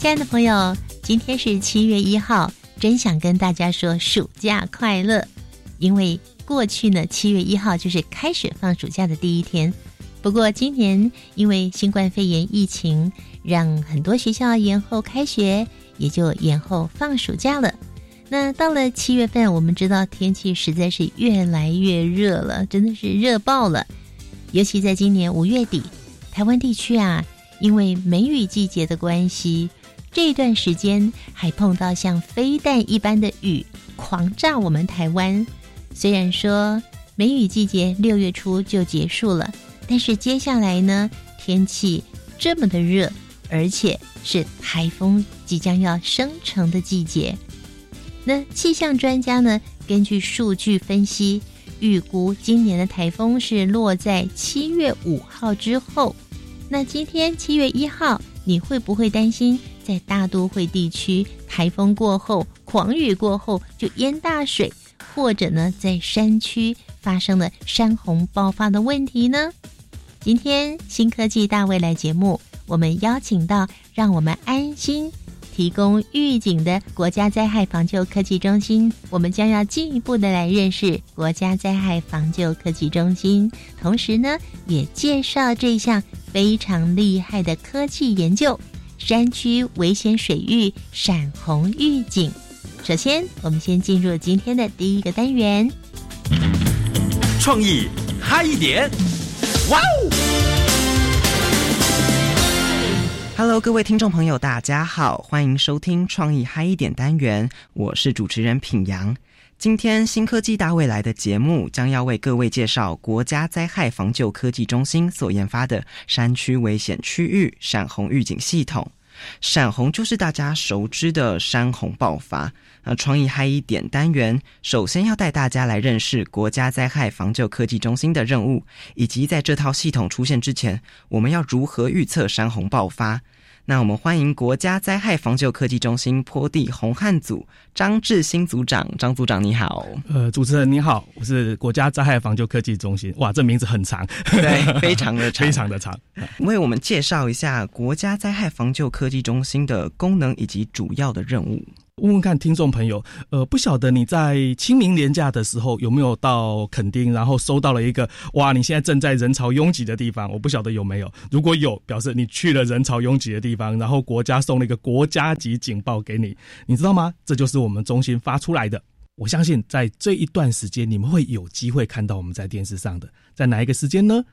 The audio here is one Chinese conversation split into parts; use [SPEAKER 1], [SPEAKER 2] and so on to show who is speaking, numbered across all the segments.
[SPEAKER 1] 亲爱的朋友，今天是七月一号，真想跟大家说暑假快乐。因为过去呢，七月一号就是开始放暑假的第一天。不过今年因为新冠肺炎疫情，让很多学校延后开学，也就延后放暑假了。那到了七月份，我们知道天气实在是越来越热了，真的是热爆了。尤其在今年五月底，台湾地区啊，因为梅雨季节的关系。这段时间还碰到像飞弹一般的雨狂炸我们台湾。虽然说梅雨季节六月初就结束了，但是接下来呢，天气这么的热，而且是台风即将要生成的季节。那气象专家呢，根据数据分析，预估今年的台风是落在七月五号之后。那今天七月一号，你会不会担心？在大都会地区，台风过后、狂雨过后就淹大水，或者呢，在山区发生了山洪爆发的问题呢？今天新科技大未来节目，我们邀请到让我们安心提供预警的国家灾害防救科技中心，我们将要进一步的来认识国家灾害防救科技中心，同时呢，也介绍这项非常厉害的科技研究。山区危险水域闪红预警。首先，我们先进入今天的第一个单元。
[SPEAKER 2] 创意嗨一点，哇哦
[SPEAKER 3] ！Hello，各位听众朋友，大家好，欢迎收听创意嗨一点单元，我是主持人品阳。今天新科技大未来的节目将要为各位介绍国家灾害防救科技中心所研发的山区危险区域闪红预警系统。闪红就是大家熟知的山洪爆发。那创意嗨一点单元，首先要带大家来认识国家灾害防救科技中心的任务，以及在这套系统出现之前，我们要如何预测山洪爆发。那我们欢迎国家灾害防救科技中心坡地红汉组张志新组长，张组长你好。
[SPEAKER 4] 呃，主持人你好，我是国家灾害防救科技中心。哇，这名字很长，
[SPEAKER 3] 对，非常的长，
[SPEAKER 4] 非常的长。
[SPEAKER 3] 为我们介绍一下国家灾害防救科技中心的功能以及主要的任务。
[SPEAKER 4] 问问看听众朋友，呃，不晓得你在清明年假的时候有没有到垦丁，然后收到了一个哇，你现在正在人潮拥挤的地方，我不晓得有没有。如果有，表示你去了人潮拥挤的地方，然后国家送了一个国家级警报给你，你知道吗？这就是我们中心发出来的。我相信在这一段时间，你们会有机会看到我们在电视上的，在哪一个时间呢？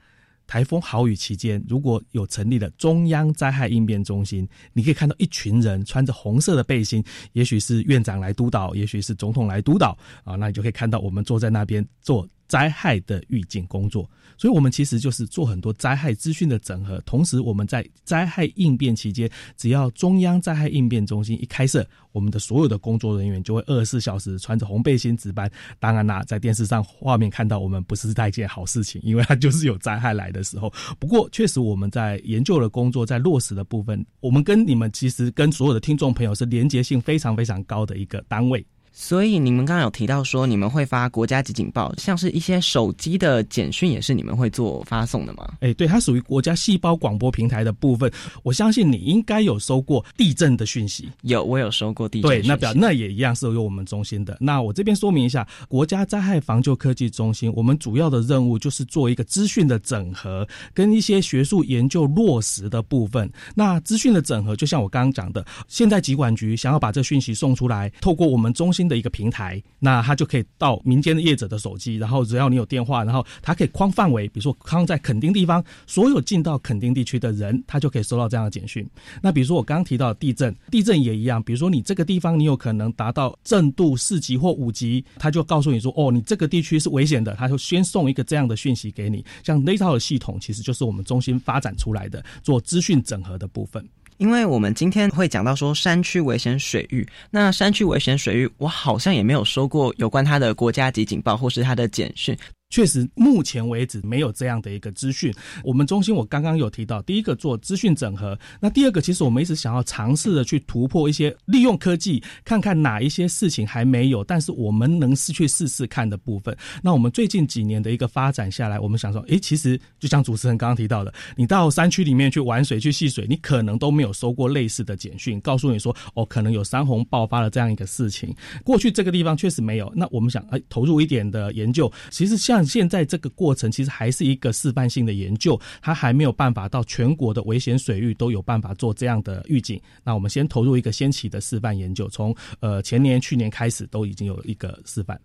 [SPEAKER 4] 台风豪雨期间，如果有成立了中央灾害应变中心，你可以看到一群人穿着红色的背心，也许是院长来督导，也许是总统来督导啊，那你就可以看到我们坐在那边做灾害的预警工作。所以，我们其实就是做很多灾害资讯的整合，同时我们在灾害应变期间，只要中央灾害应变中心一开设，我们的所有的工作人员就会二十四小时穿着红背心值班。当然啦，在电视上画面看到我们不是一件好事情，因为它就是有灾害来的时候。不过，确实我们在研究的工作在落实的部分，我们跟你们其实跟所有的听众朋友是连接性非常非常高的一个单位。
[SPEAKER 3] 所以你们刚刚有提到说你们会发国家级警报，像是一些手机的简讯也是你们会做发送的吗？
[SPEAKER 4] 哎，对，它属于国家细胞广播平台的部分。我相信你应该有收过地震的讯息，
[SPEAKER 3] 有，我有收过地震。
[SPEAKER 4] 对，那表那也一样是由我们中心的。那我这边说明一下，国家灾害防救科技中心，我们主要的任务就是做一个资讯的整合，跟一些学术研究落实的部分。那资讯的整合，就像我刚刚讲的，现在疾管局想要把这讯息送出来，透过我们中心。的一个平台，那它就可以到民间的业者的手机，然后只要你有电话，然后它可以框范围，比如说框在垦丁地方，所有进到垦丁地区的人，他就可以收到这样的简讯。那比如说我刚刚提到地震，地震也一样，比如说你这个地方你有可能达到震度四级或五级，他就告诉你说，哦，你这个地区是危险的，他就先送一个这样的讯息给你。像那套的系统，其实就是我们中心发展出来的做资讯整合的部分。
[SPEAKER 3] 因为我们今天会讲到说山区危险水域，那山区危险水域，我好像也没有收过有关它的国家级警报或是它的简讯。
[SPEAKER 4] 确实，目前为止没有这样的一个资讯。我们中心我刚刚有提到，第一个做资讯整合，那第二个其实我们一直想要尝试的去突破一些利用科技，看看哪一些事情还没有，但是我们能是去试试看的部分。那我们最近几年的一个发展下来，我们想说，诶，其实就像主持人刚刚提到的，你到山区里面去玩水、去戏水，你可能都没有收过类似的简讯，告诉你说，哦，可能有山洪爆发了这样一个事情。过去这个地方确实没有，那我们想，哎，投入一点的研究，其实像。但现在这个过程，其实还是一个示范性的研究，它还没有办法到全国的危险水域都有办法做这样的预警。那我们先投入一个先期的示范研究，从呃前年、去年开始都已经有一个示范。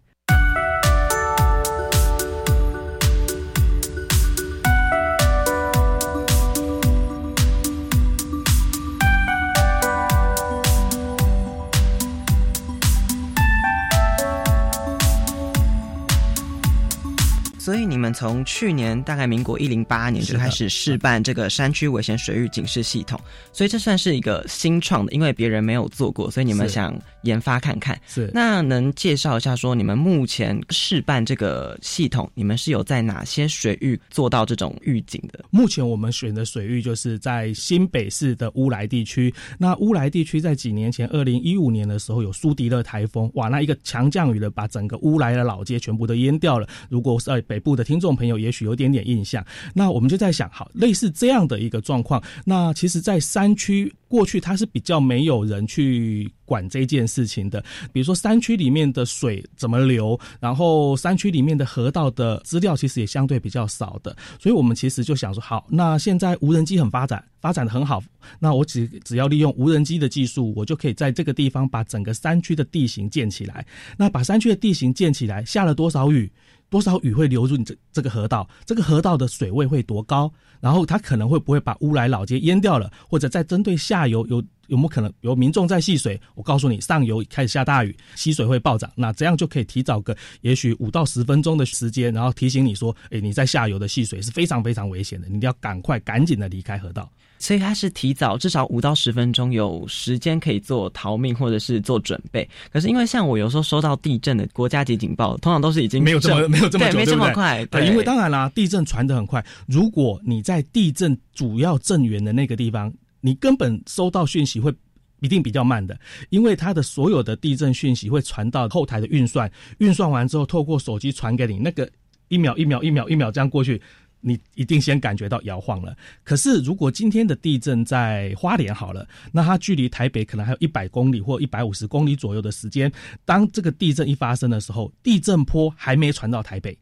[SPEAKER 3] 所以你们从去年大概民国一零八年就开始试办这个山区危险水域警示系统，所以这算是一个新创的，因为别人没有做过，所以你们想研发看看。
[SPEAKER 4] 是，
[SPEAKER 3] 那能介绍一下说你们目前试办这个系统，你们是有在哪些水域做到这种预警的？
[SPEAKER 4] 目前我们选的水域就是在新北市的乌来地区。那乌来地区在几年前，二零一五年的时候有苏迪勒台风，哇，那一个强降雨的把整个乌来的老街全部都淹掉了。如果是北部的听众朋友，也许有点点印象。那我们就在想，好，类似这样的一个状况，那其实，在山区过去它是比较没有人去管这件事情的。比如说，山区里面的水怎么流，然后山区里面的河道的资料，其实也相对比较少的。所以我们其实就想说，好，那现在无人机很发展，发展的很好，那我只只要利用无人机的技术，我就可以在这个地方把整个山区的地形建起来。那把山区的地形建起来，下了多少雨？多少雨会流入你这这个河道？这个河道的水位会多高？然后它可能会不会把乌来老街淹掉了？或者在针对下游有有没有可能有民众在戏水？我告诉你，上游开始下大雨，溪水会暴涨。那这样就可以提早个也许五到十分钟的时间，然后提醒你说，哎，你在下游的戏水是非常非常危险的，你一定要赶快赶紧的离开河道。
[SPEAKER 3] 所以它是提早至少五到十分钟有时间可以做逃命或者是做准备。可是因为像我有时候收到地震的国家级警报，通常都是已经
[SPEAKER 4] 没有这么 没有这么
[SPEAKER 3] 对没这么快。
[SPEAKER 4] 对，因为当然啦，地震传的很快。如果你在地震主要震源的那个地方，你根本收到讯息会一定比较慢的，因为它的所有的地震讯息会传到后台的运算，运算完之后透过手机传给你，那个一秒一秒一秒一秒这样过去。你一定先感觉到摇晃了。可是，如果今天的地震在花莲好了，那它距离台北可能还有一百公里或一百五十公里左右的时间。当这个地震一发生的时候，地震波还没传到台北，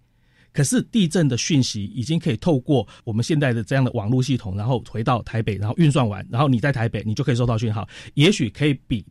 [SPEAKER 4] 可是地震的讯息已经可以透过我们现在的这样的网络系统，然后回到台北，然后运算完，然后你在台北，你就可以收到讯号。也许可以比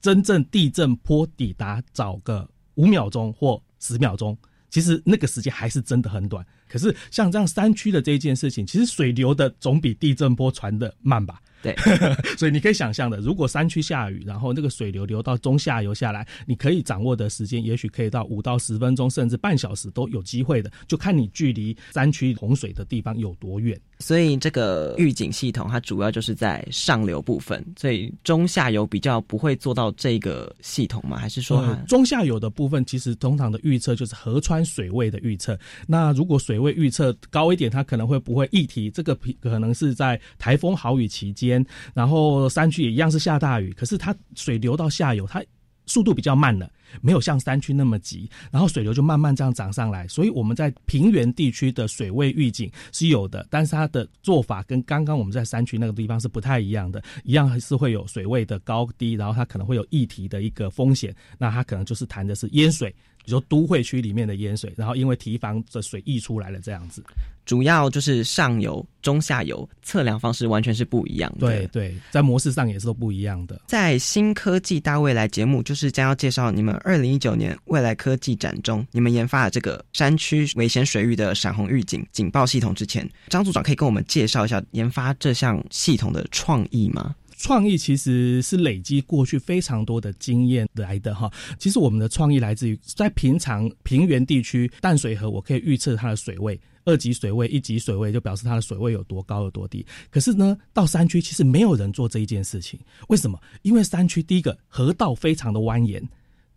[SPEAKER 4] 真正地震波抵达早个五秒钟或十秒钟。其实那个时间还是真的很短。可是像这样山区的这一件事情，其实水流的总比地震波传的慢吧？
[SPEAKER 3] 对，
[SPEAKER 4] 所以你可以想象的，如果山区下雨，然后那个水流流到中下游下来，你可以掌握的时间，也许可以到五到十分钟，甚至半小时都有机会的，就看你距离山区洪水的地方有多远。
[SPEAKER 3] 所以这个预警系统它主要就是在上流部分，所以中下游比较不会做到这个系统吗？还是说
[SPEAKER 4] 中下游的部分其实通常的预测就是河川水位的预测。那如果水位预测高一点，它可能会不会议题？这个可能是在台风好雨期间，然后山区也一样是下大雨，可是它水流到下游，它速度比较慢了。没有像山区那么急，然后水流就慢慢这样涨上来，所以我们在平原地区的水位预警是有的，但是它的做法跟刚刚我们在山区那个地方是不太一样的，一样还是会有水位的高低，然后它可能会有溢堤的一个风险，那它可能就是谈的是淹水，比如说都会区里面的淹水，然后因为堤防的水溢出来了这样子。
[SPEAKER 3] 主要就是上游、中下游测量方式完全是不一样的。
[SPEAKER 4] 对对，在模式上也是都不一样的。
[SPEAKER 3] 在新科技大未来节目，就是将要介绍你们二零一九年未来科技展中，你们研发的这个山区危险水域的闪红预警警报系统之前，张组长可以跟我们介绍一下研发这项系统的创意吗？
[SPEAKER 4] 创意其实是累积过去非常多的经验来的哈。其实我们的创意来自于在平常平原地区淡水河，我可以预测它的水位，二级水位、一级水位就表示它的水位有多高有多低。可是呢，到山区其实没有人做这一件事情。为什么？因为山区第一个河道非常的蜿蜒，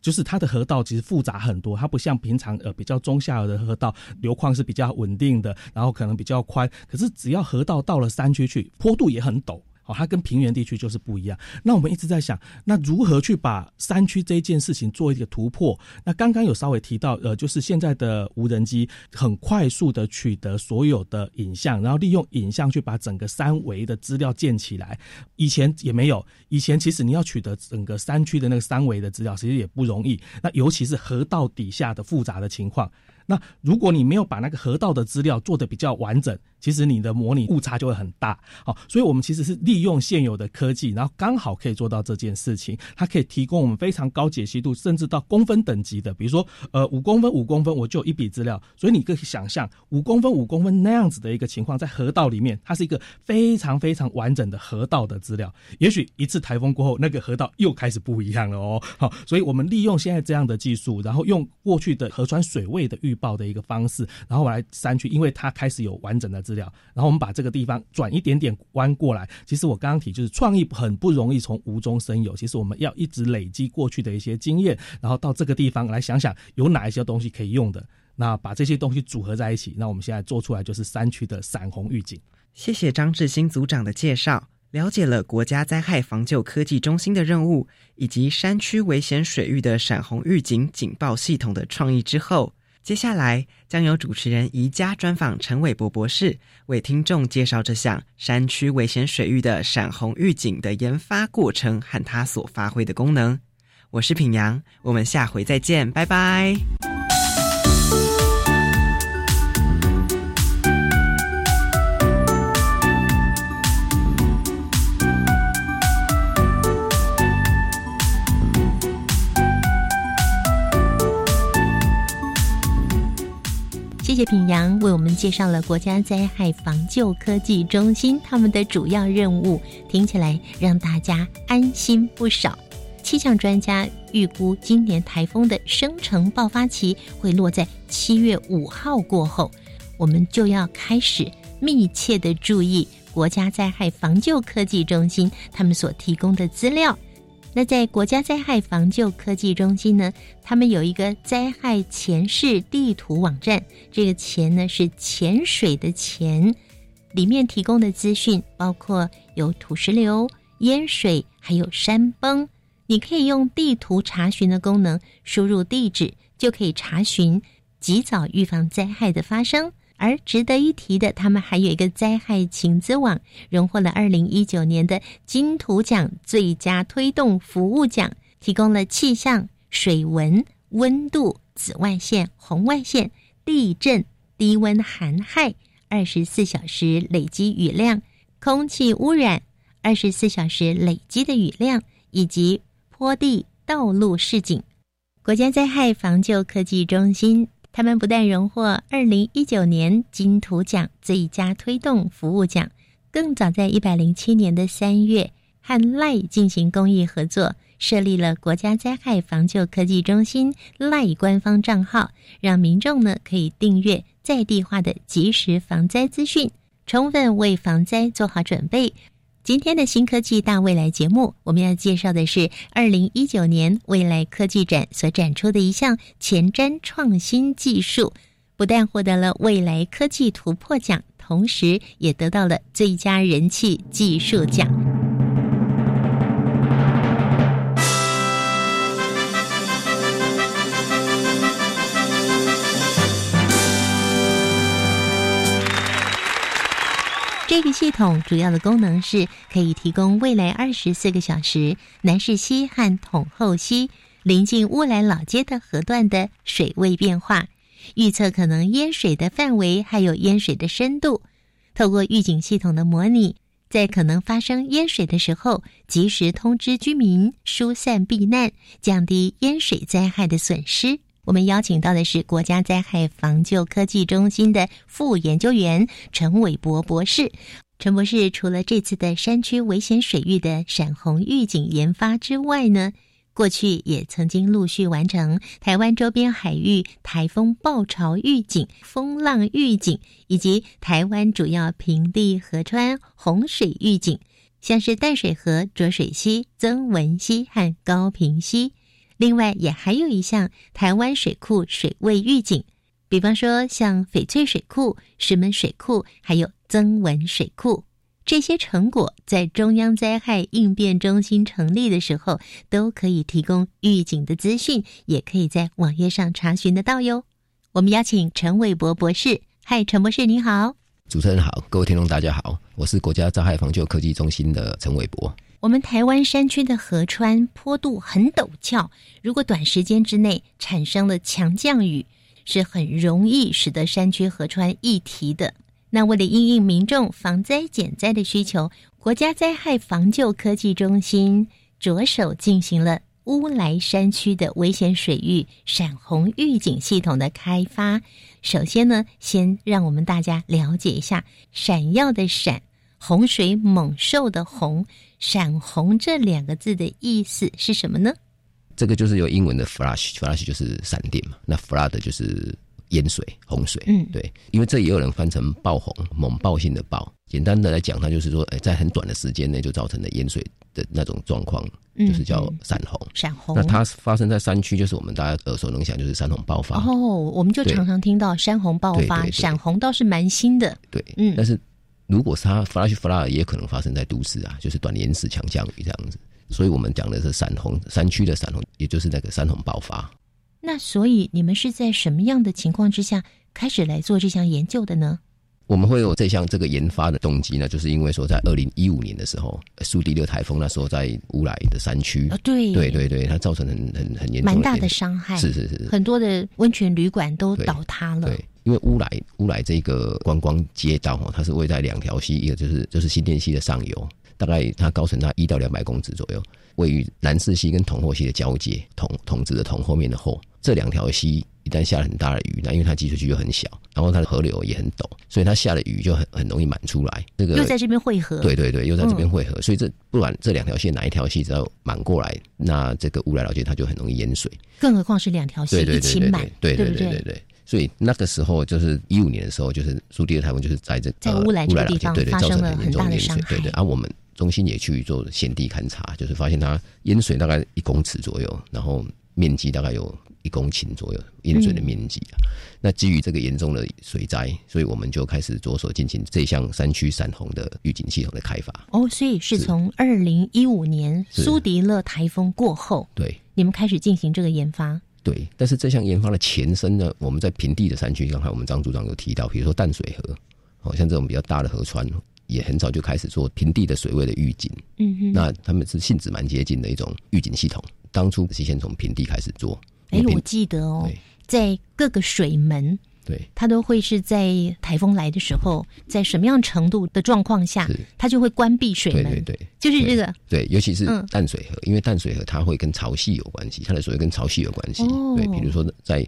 [SPEAKER 4] 就是它的河道其实复杂很多，它不像平常呃比较中下游的河道流况是比较稳定的，然后可能比较宽。可是只要河道到了山区去，坡度也很陡。它跟平原地区就是不一样。那我们一直在想，那如何去把山区这件事情做一个突破？那刚刚有稍微提到，呃，就是现在的无人机很快速的取得所有的影像，然后利用影像去把整个三维的资料建起来。以前也没有，以前其实你要取得整个山区的那个三维的资料，其实也不容易。那尤其是河道底下的复杂的情况。那如果你没有把那个河道的资料做得比较完整，其实你的模拟误差就会很大。好，所以我们其实是利用现有的科技，然后刚好可以做到这件事情。它可以提供我们非常高解析度，甚至到公分等级的，比如说呃五公分五公分，我就有一笔资料。所以你可以想象五公分五公分那样子的一个情况，在河道里面，它是一个非常非常完整的河道的资料。也许一次台风过后，那个河道又开始不一样了哦。好，所以我们利用现在这样的技术，然后用过去的河川水位的预报的一个方式，然后来删去，因为它开始有完整的资料，然后我们把这个地方转一点点弯过来。其实我刚刚提就是创意很不容易从无中生有，其实我们要一直累积过去的一些经验，然后到这个地方来想想有哪一些东西可以用的，那把这些东西组合在一起，那我们现在做出来就是山区的闪红预警。
[SPEAKER 3] 谢谢张志新组长的介绍，了解了国家灾害防救科技中心的任务，以及山区危险水域的闪红预警警报系统的创意之后。接下来将由主持人宜家专访陈伟博博士，为听众介绍这项山区危险水域的闪红预警的研发过程和它所发挥的功能。我是品阳，我们下回再见，拜拜。
[SPEAKER 1] 为我们介绍了国家灾害防救科技中心他们的主要任务，听起来让大家安心不少。气象专家预估，今年台风的生成爆发期会落在七月五号过后，我们就要开始密切的注意国家灾害防救科技中心他们所提供的资料。那在国家灾害防救科技中心呢，他们有一个灾害前世地图网站，这个“前”呢是潜水的“潜”，里面提供的资讯包括有土石流、淹水，还有山崩。你可以用地图查询的功能，输入地址就可以查询，及早预防灾害的发生。而值得一提的，他们还有一个灾害情资网，荣获了二零一九年的金图奖最佳推动服务奖，提供了气象、水文、温度、紫外线、红外线、地震、低温寒害、二十四小时累积雨量、空气污染、二十四小时累积的雨量以及坡地道路示警。国家灾害防救科技中心。他们不但荣获二零一九年金图奖最佳推动服务奖，更早在一百零七年的三月，和赖进行公益合作，设立了国家灾害防救科技中心赖官方账号，让民众呢可以订阅在地化的即时防灾资讯，充分为防灾做好准备。今天的新科技大未来节目，我们要介绍的是二零一九年未来科技展所展出的一项前瞻创新技术，不但获得了未来科技突破奖，同时也得到了最佳人气技术奖。这个系统主要的功能是可以提供未来二十四个小时南势溪和统后溪临近乌来老街的河段的水位变化，预测可能淹水的范围还有淹水的深度。透过预警系统的模拟，在可能发生淹水的时候，及时通知居民疏散避难，降低淹水灾害的损失。我们邀请到的是国家灾害防救科技中心的副研究员陈伟博博士。陈博士除了这次的山区危险水域的闪红预警研发之外呢，过去也曾经陆续完成台湾周边海域台风暴潮预警、风浪预警，以及台湾主要平地河川洪水预警，像是淡水河浊水溪、曾文溪和高平溪。另外，也还有一项台湾水库水位预警，比方说像翡翠水库、石门水库，还有增文水库，这些成果在中央灾害应变中心成立的时候，都可以提供预警的资讯，也可以在网页上查询得到哟。我们邀请陈伟博博士，嗨，陈博士你好，
[SPEAKER 5] 主持人好，各位听众大家好，我是国家灾害防救科技中心的陈伟博。
[SPEAKER 1] 我们台湾山区的河川坡度很陡峭，如果短时间之内产生了强降雨，是很容易使得山区河川溢堤的。那为了应应民众防灾减灾的需求，国家灾害防救科技中心着手进行了乌来山区的危险水域闪红预警系统的开发。首先呢，先让我们大家了解一下“闪耀”的“闪”。洪水猛兽的“洪”闪红这两个字的意思是什么呢？
[SPEAKER 5] 这个就是有英文的 flash，flash 就是闪电嘛。那 flood 就是淹水、洪水。嗯，对，因为这也有人翻成爆洪、猛爆性的爆。简单的来讲，它就是说，哎，在很短的时间内就造成了淹水的那种状况，就是叫闪红。
[SPEAKER 1] 闪红。
[SPEAKER 5] 那它发生在山区，就是我们大家耳熟能详，就是山洪爆发。
[SPEAKER 1] 哦，我们就常常听到山洪爆发，闪红倒是蛮新的。
[SPEAKER 5] 对，嗯，但是。如果是它 flash flood 也可能发生在都市啊，就是短延时强降雨这样子。所以我们讲的是闪红山区的闪红，也就是那个山洪爆发。
[SPEAKER 1] 那所以你们是在什么样的情况之下开始来做这项研究的呢？
[SPEAKER 5] 我们会有这项这个研发的动机呢，就是因为说在二零一五年的时候，苏迪勒台风那时候在乌来的山区，
[SPEAKER 1] 对
[SPEAKER 5] 对对对，它造成很很很严重
[SPEAKER 1] 蛮大的伤害，
[SPEAKER 5] 是是是，
[SPEAKER 1] 很多的温泉旅馆都倒塌了。
[SPEAKER 5] 对。因为乌来乌来这个观光街道哈，它是位在两条溪，一个就是就是新店溪的上游，大概它高程它一到两百公尺左右，位于南势溪跟同后溪的交界，同同治的同后面的后，这两条溪一旦下了很大的雨，那因为它集水区又很小，然后它的河流也很陡，所以它下的雨就很很容易满出来。这个
[SPEAKER 1] 又在这边汇合，
[SPEAKER 5] 对对对，又在这边汇合，所以这不管这两条溪哪一条溪只要满过来，那这个乌来老街它就很容易淹水。
[SPEAKER 1] 更何况是两条溪一起满，
[SPEAKER 5] 对对对对对。所以那个时候就是一五年的时候，就是苏迪的台风就是在这
[SPEAKER 1] 在乌兰这个地方
[SPEAKER 5] 对对，造成
[SPEAKER 1] 了
[SPEAKER 5] 很大的伤害。对对，而我们中心也去做现地勘察，就是发现它淹水大概一公尺左右，然后面积大概有一公顷左右淹水的面积啊。那基于这个严重的水灾，所以我们就开始着手进行这项山区闪洪的预警系统的开发。
[SPEAKER 1] 哦，所以是从二零一五年苏迪勒台风过后，
[SPEAKER 5] 对，
[SPEAKER 1] 你们开始进行这个研发。
[SPEAKER 5] 对，但是这项研发的前身呢，我们在平地的山区，刚才我们张组长有提到，比如说淡水河，哦像这种比较大的河川，也很早就开始做平地的水位的预警。嗯哼，那他们是性质蛮接近的一种预警系统。当初是先从平地开始做。
[SPEAKER 1] 哎，我记得哦，在各个水门。
[SPEAKER 5] 对，
[SPEAKER 1] 它都会是在台风来的时候，在什么样程度的状况下，它就会关闭水门。
[SPEAKER 5] 对对对，
[SPEAKER 1] 就是这个。
[SPEAKER 5] 对，尤其是淡水河，因为淡水河它会跟潮汐有关系，它的水跟潮汐有关系。对，比如说在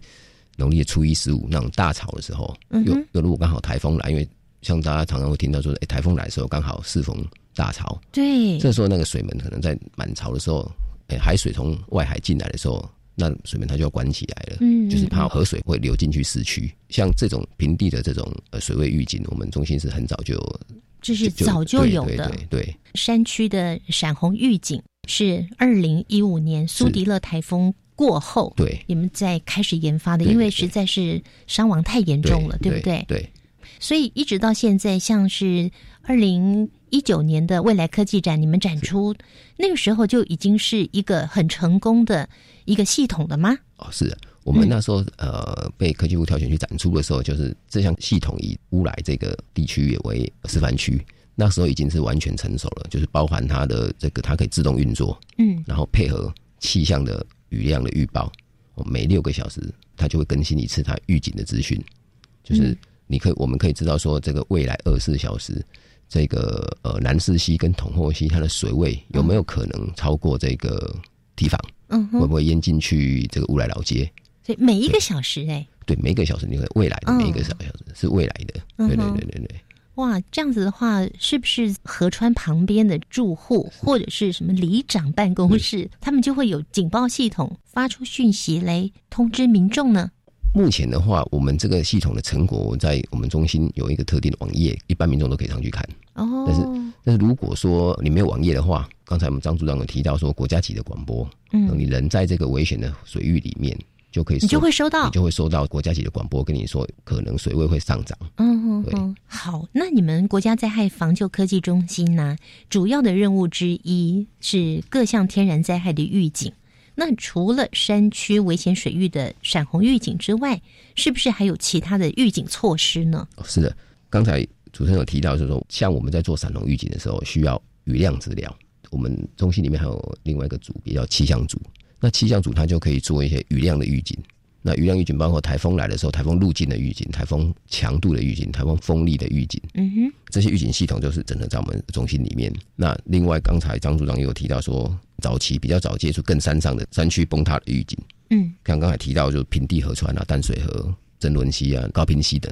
[SPEAKER 5] 农历的初一十五那种大潮的时候，又又如果刚好台风来，因为像大家常常会听到说，哎，台风来的时候刚好适逢大潮。
[SPEAKER 1] 对，
[SPEAKER 5] 这时候那个水门可能在满潮的时候，哎，海水从外海进来的时候。那水门它就要关起来了，嗯，就是怕河水会流进去市区。像这种平地的这种呃水位预警，我们中心是很早就，
[SPEAKER 1] 这是早就有的。
[SPEAKER 5] 对，
[SPEAKER 1] 山区的闪红预警是二零一五年苏迪勒台风过后，
[SPEAKER 5] 对，
[SPEAKER 1] 你们在开始研发的，因为实在是伤亡太严重了，对不对？
[SPEAKER 5] 对，
[SPEAKER 1] 所以一直到现在，像是二零。一九年的未来科技展，你们展出那个时候就已经是一个很成功的一个系统了吗？
[SPEAKER 5] 哦，是我们那时候呃被科技部挑选去展出的时候，就是这项系统以乌来这个地区也为示范区，那时候已经是完全成熟了，就是包含它的这个它可以自动运作，嗯，然后配合气象的雨量的预报，哦每六个小时它就会更新一次它预警的资讯，就是你可以我们可以知道说这个未来二十四小时。这个呃南势溪跟统后溪，它的水位有没有可能超过这个堤防？
[SPEAKER 1] 嗯哼，
[SPEAKER 5] 会不会淹进去这个乌来老街？
[SPEAKER 1] 所以每一个小时哎、
[SPEAKER 5] 对，每一个小时，你会未来的
[SPEAKER 1] 嗯
[SPEAKER 5] 每一个小小时是未来的，对对对对对，
[SPEAKER 1] 哇，这样子的话，是不是河川旁边的住户或者是什么里长办公室，他们就会有警报系统发出讯息来通知民众呢？
[SPEAKER 5] 目前的话，我们这个系统的成果在我们中心有一个特定的网页，一般民众都可以上去看。
[SPEAKER 1] 哦，
[SPEAKER 5] 但是但是如果说你没有网页的话，刚才我们张组长有提到说国家级的广播，
[SPEAKER 1] 嗯
[SPEAKER 5] 你人在这个危险的水域里面，就可以
[SPEAKER 1] 你就会收到
[SPEAKER 5] 你就会收到国家级的广播跟你说，可能水位会上涨。嗯
[SPEAKER 1] 嗯哼哼，好，那你们国家灾害防救科技中心呢，主要的任务之一是各项天然灾害的预警。那除了山区危险水域的闪红预警之外，是不是还有其他的预警措施呢？
[SPEAKER 5] 是的，刚才主持人有提到，就是说，像我们在做闪红预警的时候，需要雨量资料。我们中心里面还有另外一个组也叫气象组，那气象组它就可以做一些雨量的预警。那雨量预警包括台风来的时候，台风路径的预警、台风强度的预警、台风风力的预警，
[SPEAKER 1] 嗯哼，
[SPEAKER 5] 这些预警系统就是整合在我们中心里面。那另外，刚才张组长也有提到说，早期比较早接触更山上的山区崩塌的预警，
[SPEAKER 1] 嗯。
[SPEAKER 5] 像刚才提到，就是平地河川啊、淡水河、真伦溪啊、高平溪等。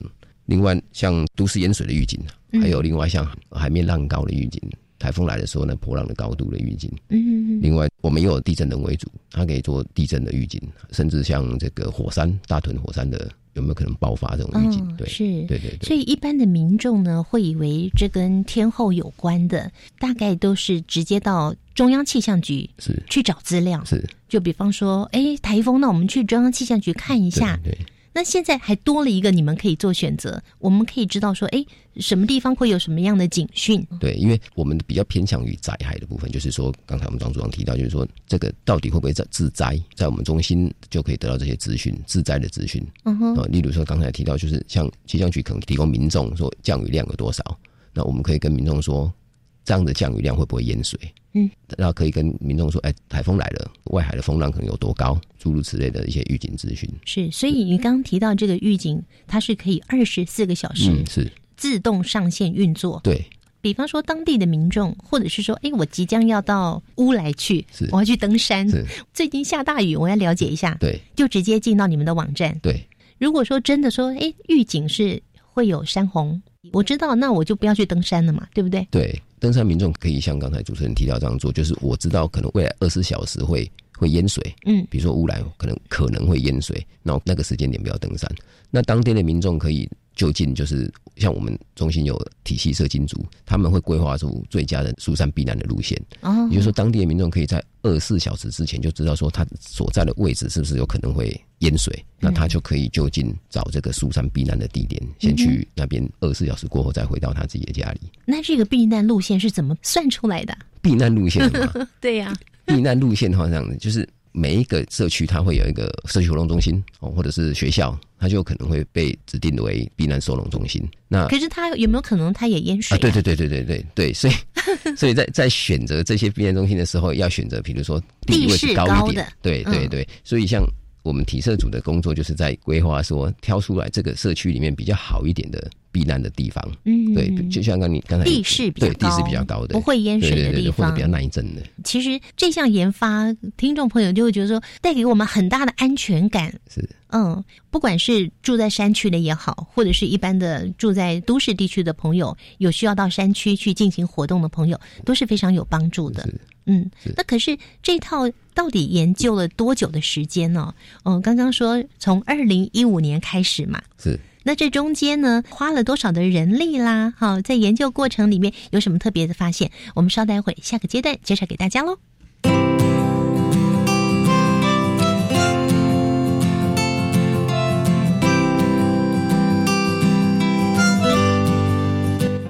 [SPEAKER 5] 另外，像都市淹水的预警，
[SPEAKER 1] 嗯。
[SPEAKER 5] 还有另外像海面浪高的预警，台风来的时候呢，波浪的高度的预警。
[SPEAKER 1] 嗯
[SPEAKER 5] 另外，我们也有地震人为主，它可以做地震的预警，甚至像这个火山、大屯火山的有没有可能爆发这种预警？对，
[SPEAKER 1] 嗯是，
[SPEAKER 5] 对对对。
[SPEAKER 1] 所以一般的民众呢，会以为这跟天后有关的，大概都是直接到中央气象局
[SPEAKER 5] 是
[SPEAKER 1] 去找资料。
[SPEAKER 5] 是，
[SPEAKER 1] 就比方说，哎，台风，那我们去中央气象局看一下。
[SPEAKER 5] 对对
[SPEAKER 1] 那现在还多了一个，你们可以做选择，我们可以知道说，哎，什么地方会有什么样的警讯？
[SPEAKER 5] 对，因为我们比较偏向于灾害的部分，就是说，刚才我们张组长提到，就是说，这个到底会不会在自灾，在我们中心就可以得到这些资讯，自灾的资讯。
[SPEAKER 1] 嗯哼，
[SPEAKER 5] 啊，例如说刚才提到，就是像气象局可能提供民众说降雨量有多少，那我们可以跟民众说，这样的降雨量会不会淹水？
[SPEAKER 1] 嗯，
[SPEAKER 5] 然后可以跟民众说，哎，台风来了，外海的风浪可能有多高，诸如此类的一些预警资讯。
[SPEAKER 1] 是，所以你刚刚提到这个预警，它是可以二十四个小时
[SPEAKER 5] 嗯，是
[SPEAKER 1] 自动上线运作。
[SPEAKER 5] 对，
[SPEAKER 1] 比方说当地的民众，或者是说，哎，我即将要到乌来去
[SPEAKER 5] 是，
[SPEAKER 1] 我要去登山
[SPEAKER 5] 是，
[SPEAKER 1] 最近下大雨，我要了解一下，
[SPEAKER 5] 对
[SPEAKER 1] 就直接进到你们的网站。
[SPEAKER 5] 对
[SPEAKER 1] 如果说真的说，哎，预警是会有山洪，我知道，那我就不要去登山了嘛，对不对？
[SPEAKER 5] 对，登山民众可以像刚才主持人提到这样做，就是我知道可能未来二十小时会会淹水，
[SPEAKER 1] 嗯
[SPEAKER 5] 比如说乌来可能可能会淹水，那那个时间点不要登山。那当地的民众可以就近，就是像我们中心有体系社金组，他们会规划出最佳的疏散避难的路线。
[SPEAKER 1] 哦
[SPEAKER 5] 也就是说，当地的民众可以在二十四小时之前就知道说他所在的位置是不是有可能会淹水，那他就可以就近找这个疏散避难的地点，先去那边二十四小时过后再回到他自己的家里。
[SPEAKER 1] 那这个避难路线是怎么算出来的？
[SPEAKER 5] 避难路线嘛，
[SPEAKER 1] 对呀、
[SPEAKER 5] 避难路线的话，这样子就是每一个社区它会有一个社区活动中心哦，或者是学校，它就有可能会被指定为避难收容中心。那
[SPEAKER 1] 可是它有没有可能它也淹水、
[SPEAKER 5] 啊，对对对对对对对，所以 所以在在选择这些避难中心的时候，要选择比如说地位高一点
[SPEAKER 1] 的，
[SPEAKER 5] 对对
[SPEAKER 1] 嗯
[SPEAKER 5] 对，所以像。我们体社组的工作就是在规划说，挑出来这个社区里面比较好一点的避难的地方。
[SPEAKER 1] 嗯
[SPEAKER 5] 对，就像刚你刚才
[SPEAKER 1] 地势比较
[SPEAKER 5] 对地势
[SPEAKER 1] 高
[SPEAKER 5] 比较高的，
[SPEAKER 1] 不会淹水的地方
[SPEAKER 5] 或者比较耐震的，
[SPEAKER 1] 其实这项研发，听众朋友就会觉得说，带给我们很大的安全感。
[SPEAKER 5] 是
[SPEAKER 1] 嗯，不管是住在山区的也好，或者是一般的住在都市地区的朋友，有需要到山区去进行活动的朋友，都是非常有帮助的。
[SPEAKER 5] 是
[SPEAKER 1] 嗯
[SPEAKER 5] 是，
[SPEAKER 1] 那可是这套到底研究了多久的时间呢？嗯、刚刚说从二零一五年开始嘛，
[SPEAKER 5] 是。
[SPEAKER 1] 那这中间呢，花了多少的人力啦？好，在研究过程里面有什么特别的发现？我们稍待会下个阶段介绍给大家喽。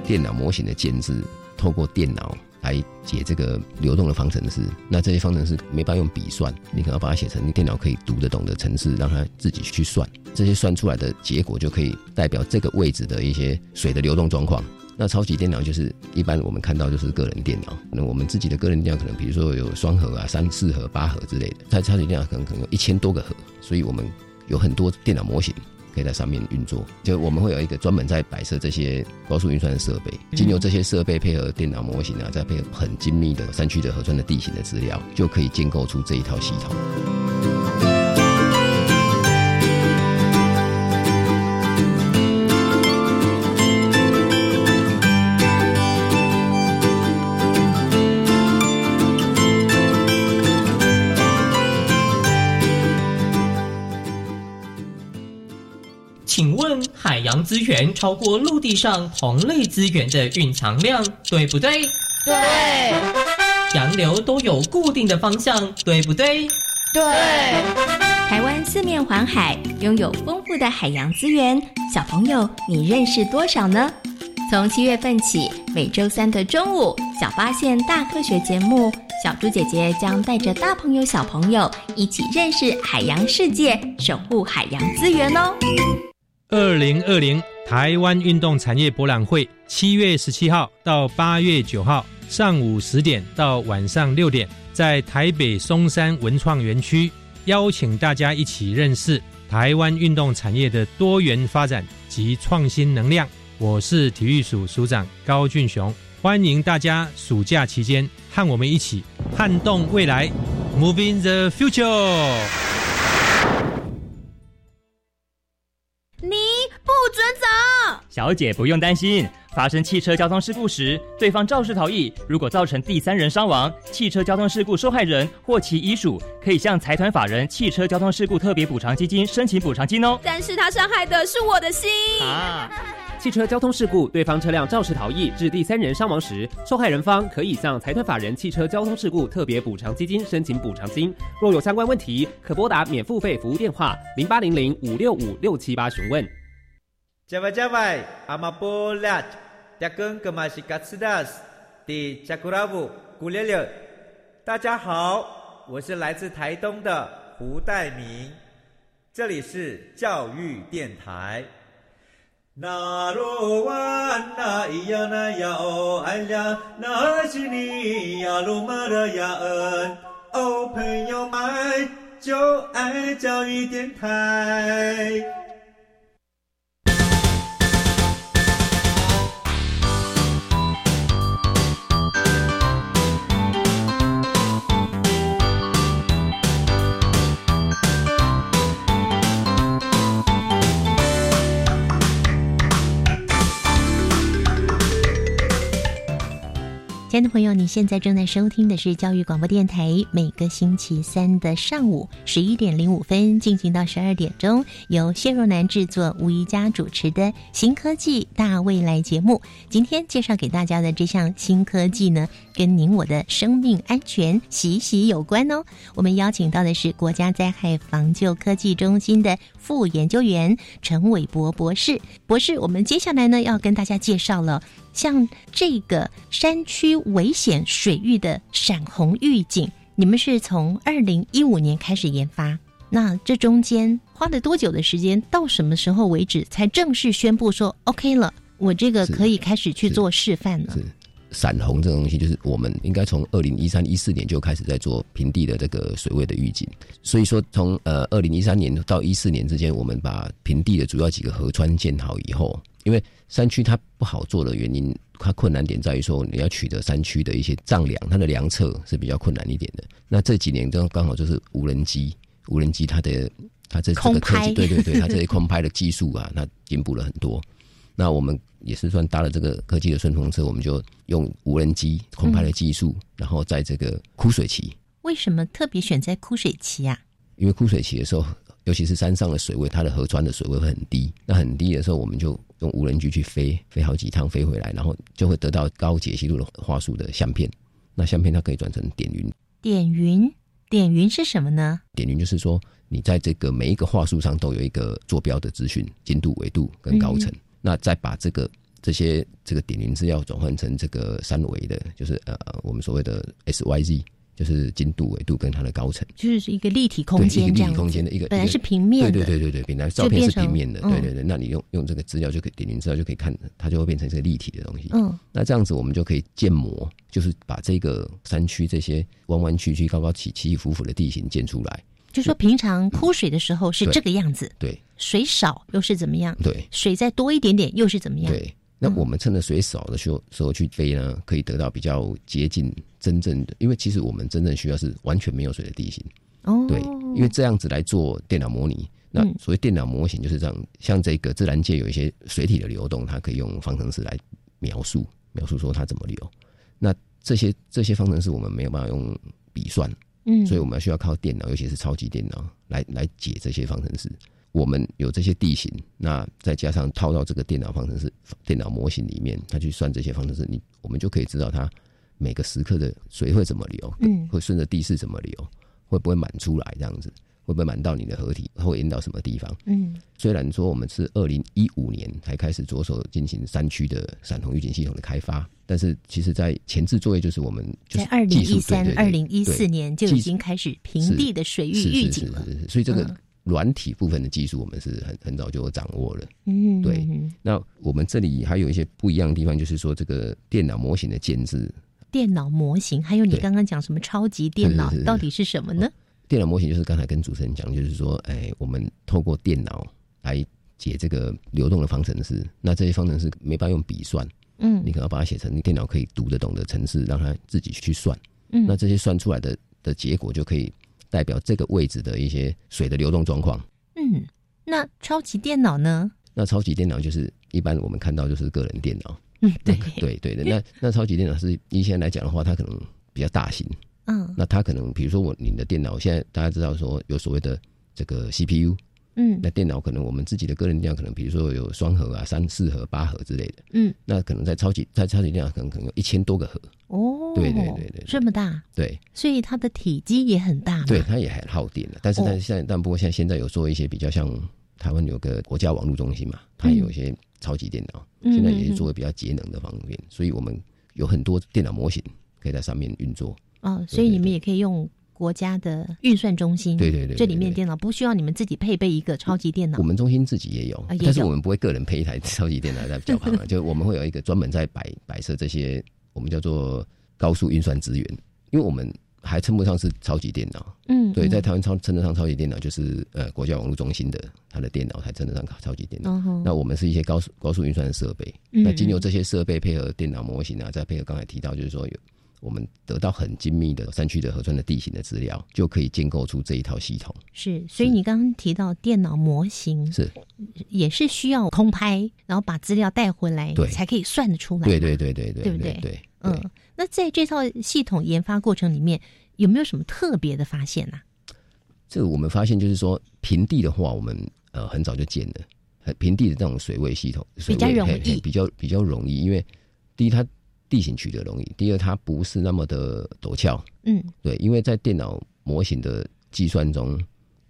[SPEAKER 5] 电脑模型的建制，透过电脑来解这个流动的方程式。那这些方程式没办法用笔算，你可能要把它写成电脑可以读得懂的程式，让它自己去算。这些算出来的结果就可以代表这个位置的一些水的流动状况。那超级电脑就是一般我们看到就是个人电脑，那我们自己的个人电脑可能比如说有双核啊、三四核、八核之类的，它超级电脑可能可能有一千多个核，所以我们有很多电脑模型可以在上面运作。就我们会有一个专门在摆设这些高速运算的设备，经由这些设备配合电脑模型啊，再配合很精密的山区的核酸的地形的资料，就可以建构出这一套系统。
[SPEAKER 6] 洋资源超过陆地上同类资源的蕴藏量，对不对？
[SPEAKER 7] 对，
[SPEAKER 6] 洋流都有固定的方向，对不对？
[SPEAKER 7] 对，
[SPEAKER 8] 台湾四面环海，拥有丰富的海洋资源。小朋友，你认识多少呢？从七月份起，每周三的中午，《小发现大科学》节目，小猪姐姐将带着大朋友、小朋友一起认识海洋世界，守护海洋资源哦。
[SPEAKER 9] 二零二零台湾运动产业博览会，七月十七号到八月九号，上午十点到晚上六点，在台北松山文创园区，邀请大家一起认识台湾运动产业的多元发展及创新能量。我是体育署署长高俊雄，欢迎大家暑假期间和我们一起撼动未来，Moving the Future。
[SPEAKER 10] 小姐不用担心，发生汽车交通事故时，对方肇事逃逸，如果造成第三人伤亡，汽车交通事故受害人或其遗属可以向财团法人汽车交通事故特别补偿基金申请补偿金哦。
[SPEAKER 7] 但是他伤害的是我的心
[SPEAKER 10] 啊！
[SPEAKER 11] 汽车交通事故，对方车辆肇事逃逸致第三人伤亡时，受害人方可以向财团法人汽车交通事故特别补偿基金申请补偿金。若有相关问题，可拨打免付费服务电话零八零零五六五六七八询问。
[SPEAKER 12] 加外加外，阿玛波拉，扎根格玛西卡斯达斯，迪加古拉布古列列。大家好，我是来自台东的胡代明，这里是教育电台。那罗哇那咿呀那呀哦哎呀，那是你呀鲁玛的呀恩哦，朋友们就爱教育电台。
[SPEAKER 1] 亲爱的朋友，你现在正在收听的是教育广播电台，每个星期三的上午十一点零五分进行到十二点钟，由谢若楠制作、吴瑜佳主持的新科技大未来节目。今天介绍给大家的这项新科技呢，跟您我的生命安全息息有关哦。我们邀请到的是国家灾害防救科技中心的副研究员陈伟博博士。博士，我们接下来呢要跟大家介绍了。像这个山区危险水域的闪红预警，你们是从二零一五年开始研发，那这中间花了多久的时间？到什么时候为止才正式宣布说 OK 了？我这个可以开始去做示范了。
[SPEAKER 5] 是闪红这个东西，就是我们应该从二零一三一四年就开始在做平地的这个水位的预警。所以说，从呃二零一三年到一四年之间，我们把平地的主要几个河川建好以后。因为山区它不好做的原因，它困难点在于说你要取得山区的一些丈量，它的量测是比较困难一点的。那这几年刚刚好就是无人机，无人机它的它这这个科技，对对对，它这些空拍的技术啊，它进步了很多。那我们也是算搭了这个科技的顺风车，我们就用无人机空拍的技术，然后在这个枯水期。
[SPEAKER 1] 为什么特别选在枯水期啊？
[SPEAKER 5] 因为枯水期的时候，尤其是山上的水位，它的河川的水位会很低。那很低的时候，我们就用无人机去飞，飞好几趟飞回来，然后就会得到高解析度的画素的相片。那相片它可以转成点云。
[SPEAKER 1] 点云，点云是什么呢？
[SPEAKER 5] 点云就是说，你在这个每一个画素上都有一个坐标的资讯，精度、纬度跟高层。那再把这个这些这个点云资料转换成这个三维的，就是呃我们所谓的 S Y Z。就是经度、纬度跟它的高层。
[SPEAKER 1] 就是一个立体空间，一
[SPEAKER 5] 个立体空间的一个，
[SPEAKER 1] 本来是平面的，
[SPEAKER 5] 对对对对对，本来照片是平面的，
[SPEAKER 1] 嗯
[SPEAKER 5] 对对对。那你用用这个资料就可以点零资料就可以看，它就会变成这个立体的东西。
[SPEAKER 1] 嗯，
[SPEAKER 5] 那这样子我们就可以建模，就是把这个山区这些弯弯曲曲、高高起起起伏伏的地形建出来。
[SPEAKER 1] 就说平常枯水的时候是这个样子，
[SPEAKER 5] 对
[SPEAKER 1] 水少又是怎么样？
[SPEAKER 5] 对
[SPEAKER 1] 水再多一点点又是怎么样？
[SPEAKER 5] 对。那我们趁着水少的时候时候去飞呢，可以得到比较接近真正的，因为其实我们真正需要是完全没有水的地形。
[SPEAKER 1] 哦，
[SPEAKER 5] 对，因为这样子来做电脑模拟。那
[SPEAKER 1] 嗯
[SPEAKER 5] 所谓电脑模型就是这样，像这个自然界有一些水体的流动，它可以用方程式来描述，描述说它怎么流。那这些这些方程式我们没有办法用笔算，
[SPEAKER 1] 嗯
[SPEAKER 5] 所以我们需要靠电脑，尤其是超级电脑来来解这些方程式。我们有这些地形，那再加上套到这个电脑方程式、电脑模型里面，它去算这些方程式，你我们就可以知道它每个时刻的水会怎么流，
[SPEAKER 1] 嗯
[SPEAKER 5] 会顺着地势怎么流，会不会满出来这样子，会不会满到你的河体，会淹到什么地方？
[SPEAKER 1] 嗯
[SPEAKER 5] 虽然说我们是二零一五年才开始着手进行山区的闪红预警系统的开发，但是其实在前置作业就是我们就是
[SPEAKER 1] 在二零一三、二零一四年就已
[SPEAKER 5] 技
[SPEAKER 1] 经开始平地的水域预警了。
[SPEAKER 5] 所以这个
[SPEAKER 1] 嗯
[SPEAKER 5] 软体部分的技术我们是很很早就掌握了。
[SPEAKER 1] 嗯，
[SPEAKER 5] 对
[SPEAKER 1] 嗯
[SPEAKER 5] 那我们这里还有一些不一样的地方，就是说这个电脑模型的建制，
[SPEAKER 1] 电脑模型，还有你
[SPEAKER 5] 对
[SPEAKER 1] 刚刚讲什么超级电脑到底是什么呢？
[SPEAKER 5] 电脑模型就是刚才跟主持人讲，就是说，哎，我们透过电脑来解这个流动的方程式。那这些方程式没办法用笔算，
[SPEAKER 1] 嗯
[SPEAKER 5] 你可能要把它写成电脑可以读得懂的程式，让它自己去算。
[SPEAKER 1] 嗯
[SPEAKER 5] 那这些算出来的的结果就可以代表这个位置的一些水的流动状况。
[SPEAKER 1] 嗯，那超级电脑呢？
[SPEAKER 5] 那超级电脑就是一般我们看到就是个人电脑，
[SPEAKER 1] 嗯，对，
[SPEAKER 5] 对对的。那那超级电脑是一些来讲的话，它可能比较大型。
[SPEAKER 1] 嗯
[SPEAKER 5] 那它可能比如说我你的电脑现在大家知道说有所谓的这个 CPU，
[SPEAKER 1] 嗯。
[SPEAKER 5] 那电脑可能我们自己的个人电脑可能比如说有双核啊、三四核、八核之类的，
[SPEAKER 1] 嗯，
[SPEAKER 5] 那可能在超级在超级电脑可能可能有一千多个核，
[SPEAKER 1] 哦，
[SPEAKER 5] 对对对对
[SPEAKER 1] 这么大，
[SPEAKER 5] 对。
[SPEAKER 1] 所以它的体积也很大。
[SPEAKER 5] 对，它也很耗电的。但是但
[SPEAKER 1] 是
[SPEAKER 5] 现在但不过现在现在有做一些比较像台湾有个国家网络中心嘛，它有一些超级电脑，
[SPEAKER 1] 嗯
[SPEAKER 5] 现在也是做的比较节能的方面，所以我们有很多电脑模型可以在上面运作。
[SPEAKER 1] 哦，所以你们也可以用国家的运算中心，
[SPEAKER 5] 对对对对
[SPEAKER 1] 这里面电脑不需要你们自己配备一个超级电脑
[SPEAKER 5] 我。们中心自己也有，
[SPEAKER 1] 啊也有
[SPEAKER 5] 但是我们不会个人配一台超级电脑在 就我们会有一个专门在摆摆设这些我们叫做高速运算资源，因为我们还称不上是超级电脑，对，
[SPEAKER 1] 嗯对
[SPEAKER 5] 在台湾超称得上超级电脑就是呃国家网络中心的它的电脑才称得上超级电脑。
[SPEAKER 1] 哦
[SPEAKER 5] 那我们是一些高速高速运算的设备，
[SPEAKER 1] 嗯
[SPEAKER 5] 那经由这些设备配合电脑模型啊，再配合刚才提到就是说有。我们得到很精密的山区的河川的地形的资料，就可以建构出这一套系统。
[SPEAKER 1] 是，所以你刚刚提到电脑模型
[SPEAKER 5] 是，
[SPEAKER 1] 也是需要空拍，然后把资料带回来，
[SPEAKER 5] 对
[SPEAKER 1] 才可以算得出来嘛。
[SPEAKER 5] 对对对对对
[SPEAKER 1] 对不对。嗯，那在这套系统研发过程里面，有没有什么特别的发现呢、
[SPEAKER 5] 这个我们发现就是说，平地的话，我们呃很早就建了，很平地的这种水位系统，
[SPEAKER 1] 比较容易
[SPEAKER 5] 比较比较容易，因为第一它地形取得容易，第二它不是那么的陡峭，
[SPEAKER 1] 嗯
[SPEAKER 5] 对，因为在电脑模型的计算中，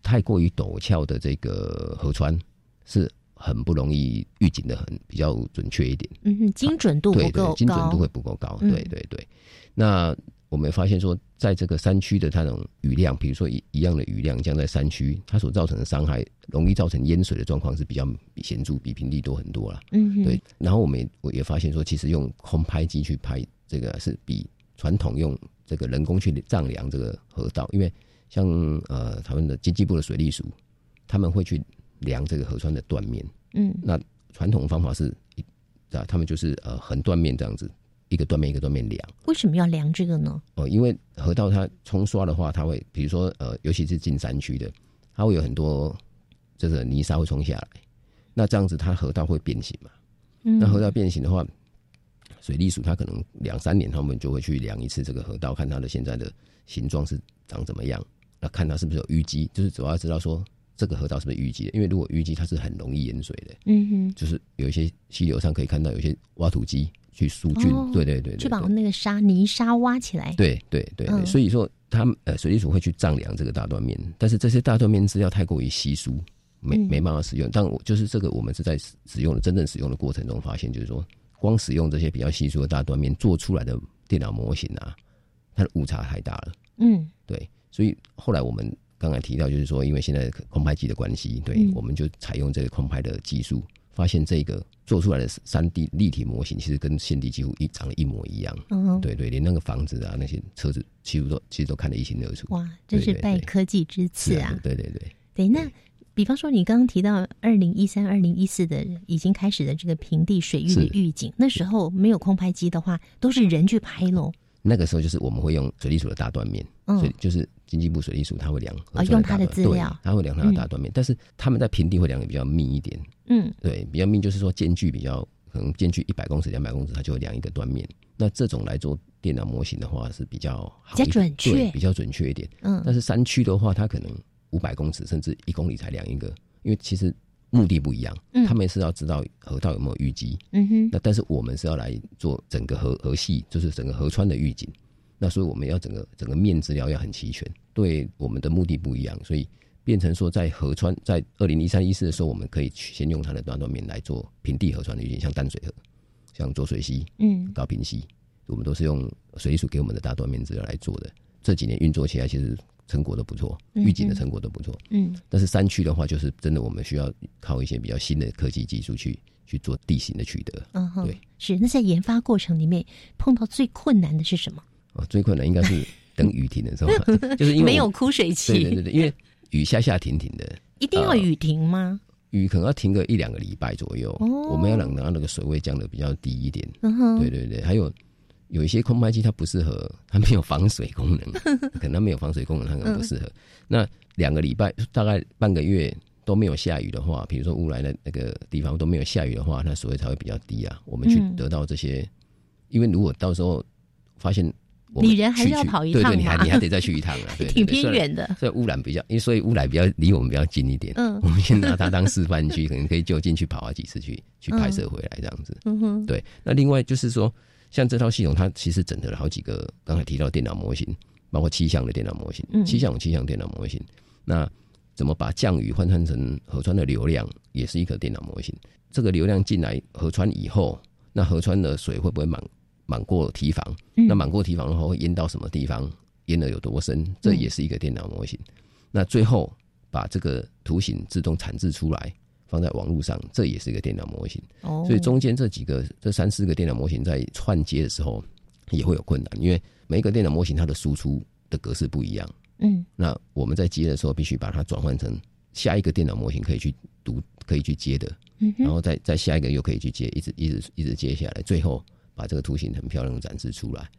[SPEAKER 5] 太过于陡峭的这个河川是很不容易预警的，很比较准确一点。
[SPEAKER 1] 嗯哼，精准度不
[SPEAKER 5] 对对，精准度会不够高。
[SPEAKER 1] 嗯
[SPEAKER 5] 对对对。那我们发现说，在这个山区的它那种雨量，比如说一一样的雨量降在山区，它所造成的伤害，容易造成淹水的状况是比较比显著比平地多很多了。
[SPEAKER 1] 嗯哼
[SPEAKER 5] 对。然后我们也我也发现说，其实用空拍机去拍这个是比传统用这个人工去丈量这个河道，因为像呃他们的经济部的水利署，他们会去量这个河川的断面。
[SPEAKER 1] 嗯
[SPEAKER 5] 那传统方法是一啊，他们就是呃横断面这样子，一个断面一个断面量
[SPEAKER 1] 为什么要量这个呢？
[SPEAKER 5] 哦、因为河道它冲刷的话，它会比如说呃，尤其是进山区的，它会有很多这个泥沙会冲下来，那这样子它河道会变形嘛？
[SPEAKER 1] 嗯
[SPEAKER 5] 那河道变形的话，水利署它可能两三年他们就会去量一次这个河道，看它的现在的形状是长怎么样，那看它是不是有淤积，就是主要知道说这个河道是不是淤积的，因为如果淤积，它是很容易淹水的。
[SPEAKER 1] 嗯哼，
[SPEAKER 5] 就是有一些溪流上可以看到有些挖土机去疏浚，
[SPEAKER 1] 哦
[SPEAKER 5] 对对对对
[SPEAKER 1] 去把那个沙泥沙挖起来。
[SPEAKER 5] 对对对对，
[SPEAKER 1] 嗯
[SPEAKER 5] 所以说他们呃水利署会去丈量这个大断面，但是这些大断面资料太过于稀疏，没
[SPEAKER 1] 嗯
[SPEAKER 5] 没办法使用。但我就是这个我们是在使使用的真正使用的过程中发现，就是说光使用这些比较稀疏的大断面做出来的电脑模型啊，它的误差太大了。
[SPEAKER 1] 嗯，
[SPEAKER 5] 对，所以后来我们刚才提到，就是说，因为现在空拍机的关系，对，
[SPEAKER 1] 嗯
[SPEAKER 5] 我们就采用这个空拍的技术，发现这个做出来的三 D 立体模型，其实跟现地几乎一长得一模一样。
[SPEAKER 1] 嗯
[SPEAKER 5] 对对，连那个房子啊，那些车子，几乎都其实都看得一清二楚。
[SPEAKER 1] 哇，真是拜科技之赐啊！
[SPEAKER 5] 对对对。
[SPEAKER 1] 对，那比方说你刚刚提到二零一三、二零一四的已经开始的这个平地水域的预警，那时候没有空拍机的话，都是人去拍喽。
[SPEAKER 5] 那个时候就是我们会用水利署的大断面，
[SPEAKER 1] 嗯。
[SPEAKER 5] 所以就是经济部水利署它会量
[SPEAKER 1] 哦用它的资料。
[SPEAKER 5] 对它会量它的大断面，但是他们在平地会量的比较密一点，
[SPEAKER 1] 嗯。
[SPEAKER 5] 对，比较密就是说间距比较可能间距一百公尺、两百公尺，它就会量一个断面。那这种来做电脑模型的话是比较好
[SPEAKER 1] 比较准确。
[SPEAKER 5] 对比较准确一点。
[SPEAKER 1] 嗯。
[SPEAKER 5] 但是山区的话，它可能五百公尺甚至一公里才量一个，因为其实目的不一样。
[SPEAKER 1] 嗯
[SPEAKER 5] 他们是要知道河道有没有淤积，
[SPEAKER 1] 嗯哼
[SPEAKER 5] 那但是我们是要来做整个河河系，就是整个河川的预警。那所以我们要整个整个面资料要很齐全，对我们的目的不一样，所以变成说在河川在二零一三一四的时候，我们可以去先用它的大断面来做平地河川的预警，像淡水河、像浊水溪、
[SPEAKER 1] 嗯
[SPEAKER 5] 高平溪，我们都是用水利署给我们的大断面资料来做的。这几年运作起来，其实成果都不错，
[SPEAKER 1] 嗯
[SPEAKER 5] 预警的成果都不错。
[SPEAKER 1] 嗯
[SPEAKER 5] 但是山区的话，就是真的我们需要靠一些比较新的科技技术去去做地形的取得。
[SPEAKER 1] 嗯哼，
[SPEAKER 5] 对，
[SPEAKER 1] 是。那在研发过程里面碰到最困难的是什么？
[SPEAKER 5] 哦，最困难应该是 等雨停的时候，就是因为
[SPEAKER 1] 没有枯水期
[SPEAKER 5] 对对对对，因为 雨下下停停的，
[SPEAKER 1] 一定要雨停吗？
[SPEAKER 5] 雨可能要停个一两个礼拜左右。
[SPEAKER 1] 哦
[SPEAKER 5] 我们要让让那个水位降的比较低一点。
[SPEAKER 1] 嗯哼
[SPEAKER 5] 对对对，还有有一些空拍机它不适合，它没有防水功能，可能它没有防水功能，它可能不适合。
[SPEAKER 1] 嗯
[SPEAKER 5] 那两个礼拜大概半个月都没有下雨的话，比如说乌来的那个地方都没有下雨的话，那水位才会比较低啊。我们去
[SPEAKER 1] 嗯
[SPEAKER 5] 得到这些，因为如果到时候发现。我们
[SPEAKER 1] 你人还是要跑一
[SPEAKER 5] 对对，你还你还得 再去一趟啊，对，对
[SPEAKER 1] 挺偏远的
[SPEAKER 5] 所以污染比较，因为所以污染比较离我们比较近一点。
[SPEAKER 1] 嗯
[SPEAKER 5] 我们先拿它当示范区，可能可以就近去跑啊几次去去拍摄回来这样子。
[SPEAKER 1] 嗯哼，
[SPEAKER 5] 对。那另外就是说，像这套系统，它其实整合了好几个刚才提到的电脑模型，包括气象的电脑模型，
[SPEAKER 1] 嗯
[SPEAKER 5] 气象有气象电脑模型。那怎么把降雨换算成河川的流量，也是一个电脑模型。这个流量进来河川以后，那河川的水会不会满满过堤防？
[SPEAKER 1] 嗯
[SPEAKER 5] 那满过堤防的话，会淹到什么地方？淹的有多深？这也是一个电脑模型。那最后把这个图形自动产制出来，放在网络上，这也是一个电脑模型。
[SPEAKER 1] 哦
[SPEAKER 5] 所以中间这几个这三四个电脑模型在串接的时候也会有困难，因为每一个电脑模型它的输出的格式不一样。
[SPEAKER 1] 嗯
[SPEAKER 5] 那我们在接的时候，必须把它转换成下一个电脑模型可以去读、可以去接的，
[SPEAKER 1] 嗯
[SPEAKER 5] 然后再再下一个又可以去接，一直一直一直接下来，最后把这个图形很漂亮的展示出来。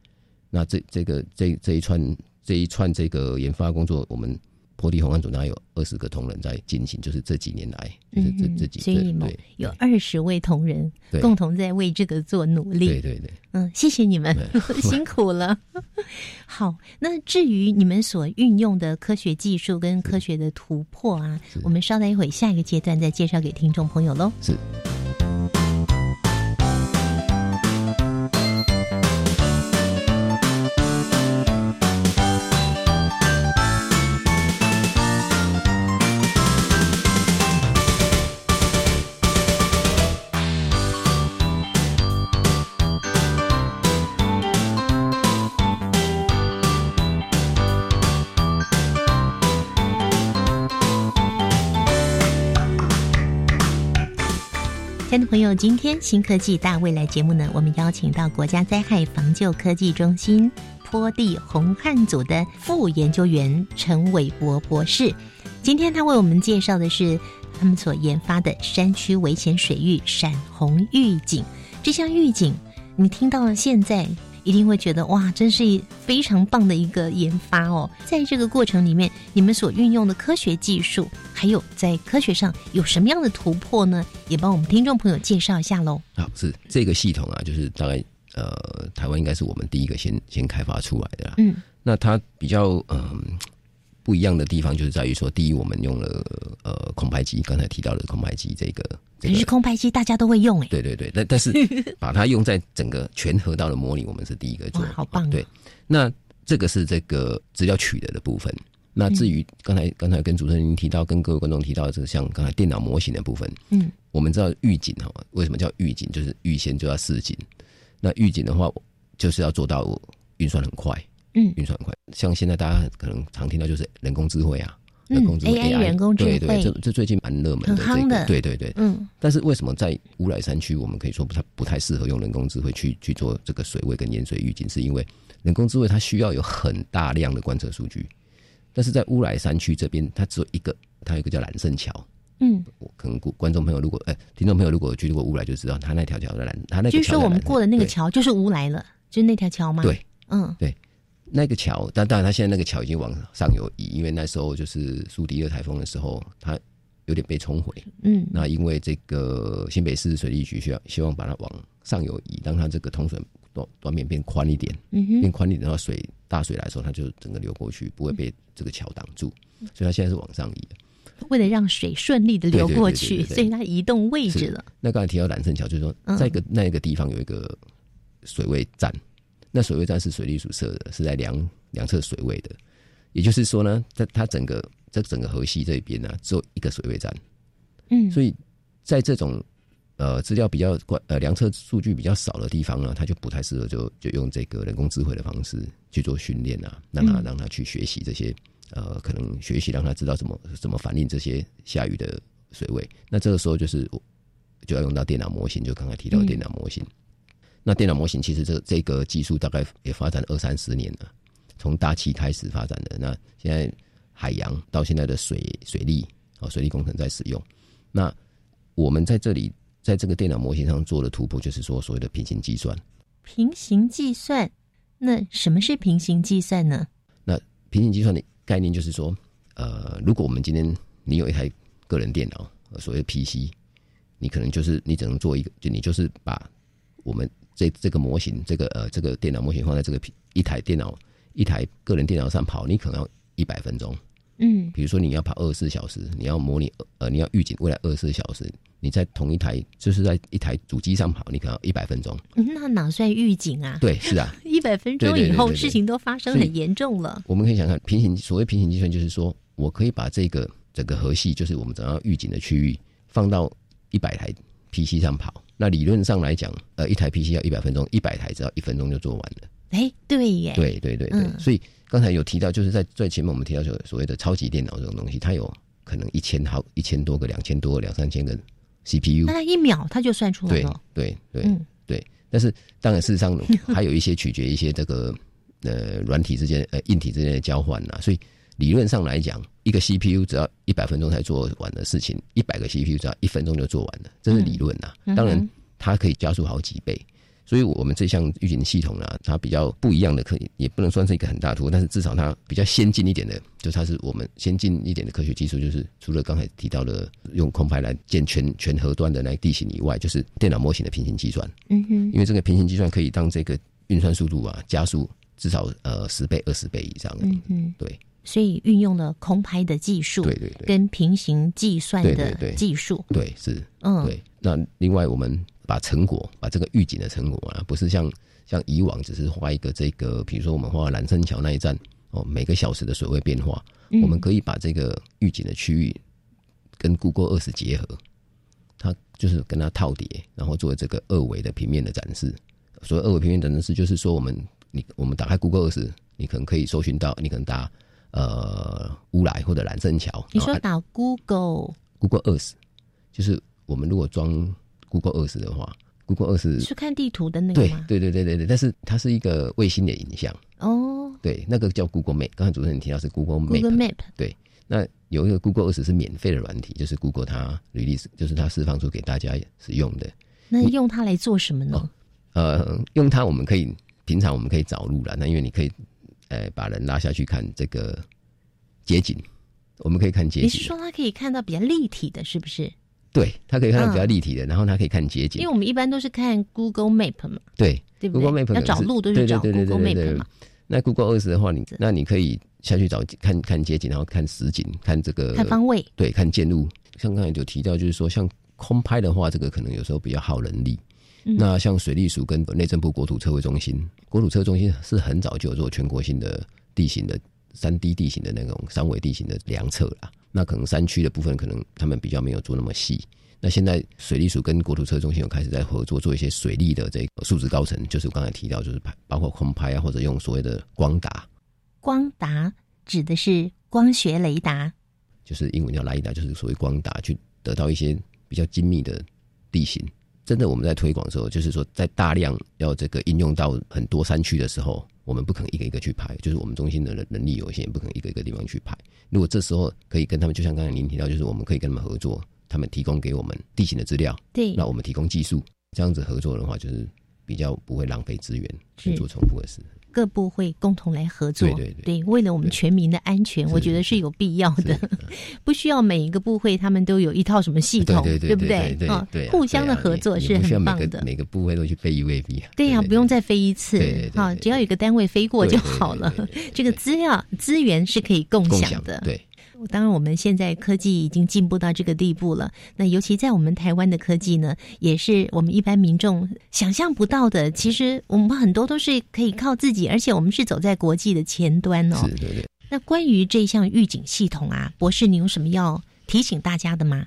[SPEAKER 5] 那这这个这这一串这一串这个研发工作，我们坡地红案组大概有二十个同仁在进行，就是这几年来，就是这
[SPEAKER 1] 嗯
[SPEAKER 5] 这几
[SPEAKER 1] 所以你有二十位同仁共同在为这个做努力。
[SPEAKER 5] 对对对。
[SPEAKER 1] 嗯，谢谢你们，辛苦了。好，那至于你们所运用的科学技术跟科学的突破啊，我们稍待一会下一个阶段再介绍给听众朋友喽。
[SPEAKER 5] 是。
[SPEAKER 1] 亲爱的朋友，今天新科技大未来节目呢，我们邀请到国家灾害防救科技中心坡地红汉组的副研究员陈伟博博士。今天他为我们介绍的是他们所研发的山区危险水域闪红预警。这项预警，你听到了现在。一定会觉得哇，真是非常棒的一个研发哦！在这个过程里面，你们所运用的科学技术，还有在科学上有什么样的突破呢？也帮我们听众朋友介绍一下喽。
[SPEAKER 5] 好，是这个系统啊，就是大概呃，台湾应该是我们第一个先先开发出来的啦。
[SPEAKER 1] 嗯，
[SPEAKER 5] 那它比较嗯、不一样的地方，就是在于说，第一，我们用了呃空拍机，刚才提到的空拍机这个
[SPEAKER 1] 可是空拍机大家都会用哎，
[SPEAKER 5] 对对对，但但是 把它用在整个全河道的模拟，我们是第一个做
[SPEAKER 1] 哇，，好棒、哦！
[SPEAKER 5] 对，那这个是这个资料取得的部分。那至于刚才刚才跟主持人您提到，跟各位观众提到，这个像刚才电脑模型的部分，
[SPEAKER 1] 嗯，
[SPEAKER 5] 我们知道预警哈，为什么叫预警？就是预先就要示警。那预警的话，就是要做到运算很快，
[SPEAKER 1] 嗯。
[SPEAKER 5] 运算快。像现在大家可能常听到就是人工智慧啊，
[SPEAKER 1] 嗯
[SPEAKER 5] 人工智慧
[SPEAKER 1] AI 人工智慧。
[SPEAKER 5] 对对，这这最近蛮热门的，这个对对对，
[SPEAKER 1] 嗯。
[SPEAKER 5] 但是为什么在乌来山区，我们可以说不太不太适合用人工智慧去去做这个水位跟盐水预警？是因为人工智慧它需要有很大量的观测数据，但是在乌来山区这边，它只有一个，它有一个叫蓝胜桥。
[SPEAKER 1] 嗯，我
[SPEAKER 5] 可能观众朋友如果哎、听众朋友如果去过乌来，就知道它那条桥的蓝，它那个
[SPEAKER 1] 就是说我们过的那个
[SPEAKER 5] 对。
[SPEAKER 1] 桥就是乌来了，就是那条桥吗？
[SPEAKER 5] 对，
[SPEAKER 1] 嗯。
[SPEAKER 5] 对，那个桥，但当然，它现在那个桥已经往上游移，因为那时候就是苏迪二台风的时候，它有点被冲毁。
[SPEAKER 1] 嗯。
[SPEAKER 5] 那因为这个新北市水利局需要希望把它往上游移，让它这个通水短短面变宽一点，
[SPEAKER 1] 嗯哼。
[SPEAKER 5] 变宽一点，的话水大水来的时候，它就整个流过去，不会被这个桥挡住，所以它现在是往上移的。
[SPEAKER 1] 为了让水顺利的流过去，
[SPEAKER 5] 对对对对对
[SPEAKER 1] 所以它移动位置了。
[SPEAKER 5] 那刚才提到揽胜桥，就是说
[SPEAKER 1] 嗯。
[SPEAKER 5] 在一个那一个地方有一个水位站，那水位站是水利署设的，是在量量测水位的。也就是说呢，在它整个在整个河西这边呢、只有一个水位站。
[SPEAKER 1] 嗯，
[SPEAKER 5] 所以在这种呃资料比较关呃量测数据比较少的地方呢，它就不太适合就就用这个人工智慧的方式去做训练啊，让他
[SPEAKER 1] 嗯
[SPEAKER 5] 让它去学习这些呃可能学习让它知道怎么怎么反映这些下雨的水位。那这个时候就是就要用到电脑模型，就刚才提到的电脑模型。那电脑模型其实这这个技术大概也发展二三十年了，从大气开始发展的。那现在海洋到现在的水水利哦，水利工程在使用。那我们在这里在这个电脑模型上做的突破，就是说所谓的平行计算。
[SPEAKER 1] 平行计算，那什么是平行计算呢？
[SPEAKER 5] 那平行计算的概念就是说，呃，如果我们今天你有一台个人电脑，呃所谓 PC，你可能就是你只能做一个，就你就是把我们这这个模型，这个呃这个电脑模型放在这个平一台电脑一台个人电脑上跑，你可能要一百分钟。
[SPEAKER 1] 嗯
[SPEAKER 5] 比如说你要跑二十四小时，你要模拟呃你要预警未来二十四小时，你在同一台就是在一台主机上跑，你可能要一百分钟。
[SPEAKER 1] 嗯那哪算预警啊？
[SPEAKER 5] 对，是啊，
[SPEAKER 1] 一百分钟以后，事情都发生很严重了。
[SPEAKER 5] 我们可以想想平行所谓平行计算，就是说我可以把这个整个核系，就是我们整个预警的区域，放到一百台 PC 上跑。那理论上来讲，呃，一台 PC 要一百分钟，一百台只要一分钟就做完了。
[SPEAKER 1] 哎，对耶，
[SPEAKER 5] 对对对对，
[SPEAKER 1] 嗯。
[SPEAKER 5] 所以刚才有提到，就是在最前面我们提到所所谓的超级电脑这种东西，它有可能一千好一千多个、两千多个、两三千个 CPU，
[SPEAKER 1] 那它一秒它就算出了。
[SPEAKER 5] 对对、
[SPEAKER 1] 嗯。
[SPEAKER 5] 对，但是当然事实上还有一些取决一些这个呃软体之间呃硬体之间的交换呐、所以理论上来讲，一个 CPU 只要一百分钟才做完的事情，一百个 CPU 只要一分钟就做完了，这是理论呐、
[SPEAKER 1] 嗯
[SPEAKER 5] 当然它可以加速好几倍。所以，我们这项预警系统呢，它比较不一样的，可以也不能算是一个很大突破，但是至少它比较先进一点的，就它是我们先进一点的科学技术，就是除了刚才提到的用空拍来建全全核端的那个地形以外，就是电脑模型的平行计算。
[SPEAKER 1] 嗯哼
[SPEAKER 5] 因为这个平行计算可以让这个运算速度啊加速至少呃十倍、二十倍以上。
[SPEAKER 1] 嗯哼，
[SPEAKER 5] 对，
[SPEAKER 1] 所以运用了空拍的技术，
[SPEAKER 5] 对对对。
[SPEAKER 1] 跟平行计算的技术，
[SPEAKER 5] 对是，
[SPEAKER 1] 嗯。
[SPEAKER 5] 对。那另外我们把成果，把这个预警的成果啊，不是像像以往只是画一个这个，比如说我们画蓝山桥那一站哦，每个小时的水位变化，
[SPEAKER 1] 嗯。
[SPEAKER 5] 我们可以把这个预警的区域跟 Google Earth 结合，它就是跟它套叠，然后做这个二维的平面的展示。所谓二维平面的展示，就是说我们你我们打开 Google Earth，你可能可以搜寻到，你可能打呃乌来或者蓝森桥，
[SPEAKER 1] 你说打 Google
[SPEAKER 5] Google Earth，就是我们如果装 Google Earth 的话，Google Earth
[SPEAKER 1] 是看地图的那个
[SPEAKER 5] 对
[SPEAKER 1] 吗？
[SPEAKER 5] 对对对对对，但是它是一个卫星的影像，
[SPEAKER 1] 哦
[SPEAKER 5] 对，那个叫 Google Map。刚才主持人提到是 Google
[SPEAKER 1] Map，，Google Map，
[SPEAKER 5] 对，那有一个 Google Earth 是免费的软体，就是 Google 它 release，就是它释放出给大家使用的。
[SPEAKER 1] 那用它来做什么呢？
[SPEAKER 5] 呃，用它我们可以平常我们可以找路了，那因为你可以呃把人拉下去看这个街景，我们可以看街景，
[SPEAKER 1] 你是说他可以看到比较立体的，是不是？
[SPEAKER 5] 对，他可以看到比较
[SPEAKER 1] 嗯
[SPEAKER 5] 立体的，然后他可以看街景
[SPEAKER 1] 因为，我们一般都是看 Google Map 嘛，
[SPEAKER 5] 对
[SPEAKER 1] 对不对
[SPEAKER 5] Google Map
[SPEAKER 1] 要找路都是找 Google Map 嘛。
[SPEAKER 5] 那 Google Earth 的话，你那你可以下去找看看街景，然后看实景，看这个
[SPEAKER 1] 看方位，
[SPEAKER 5] 对，看建路。像刚才有提到，就是说像空拍的话，这个可能有时候比较耗人力。
[SPEAKER 1] 嗯
[SPEAKER 5] 那像水利署跟内政部国土测绘中心，国土测绘中心是很早就有做全国性的地形的三 D 地形的那种三维地形的量测啦。那可能山区的部分，可能他们比较没有做那么细。那现在水利署跟国土车中心有开始在合作，做一些水利的这个数值高层，就是我刚才提到，就是拍包括空拍啊，或者用所谓的光达，
[SPEAKER 1] 光达指的是光学雷达，
[SPEAKER 5] 就是英文叫雷达，就是所谓光达，去得到一些比较精密的地形。真的我们在推广的时候，就是说在大量要这个应用到很多山区的时候，我们不可能一个一个去拍，就是我们中心的能能力有限，不可能一个一个地方去拍。如果这时候可以跟他们，就像刚才您提到，就是我们可以跟他们合作，他们提供给我们地形的资料，
[SPEAKER 1] 对，
[SPEAKER 5] 那我们提供技术，这样子合作的话，就是比较不会浪费资源去做重复的事。
[SPEAKER 1] 各部会共同来合作，
[SPEAKER 5] 对对对，
[SPEAKER 1] 为了我们全民的安全，我觉得是有必要的，不需要每一个部会他们都有一套什么系统，
[SPEAKER 5] 对
[SPEAKER 1] 不
[SPEAKER 5] 对？
[SPEAKER 1] 啊，
[SPEAKER 5] 对，
[SPEAKER 1] 互相的合作是很棒
[SPEAKER 5] 的。每个部会都去飞一位比
[SPEAKER 1] 对呀，不用再飞一次，
[SPEAKER 5] 啊，
[SPEAKER 1] 只要有个单位飞过就好了。这个资料资源是可以共享的，
[SPEAKER 5] 对。
[SPEAKER 1] 当然，我们现在科技已经进步到这个地步了。那尤其在我们台湾的科技呢，也是我们一般民众想象不到的。其实我们很多都是可以靠自己，而且我们是走在国际的前端哦。
[SPEAKER 5] 是，对对。
[SPEAKER 1] 那关于这项预警系统啊，博士，你有什么要提醒大家的吗？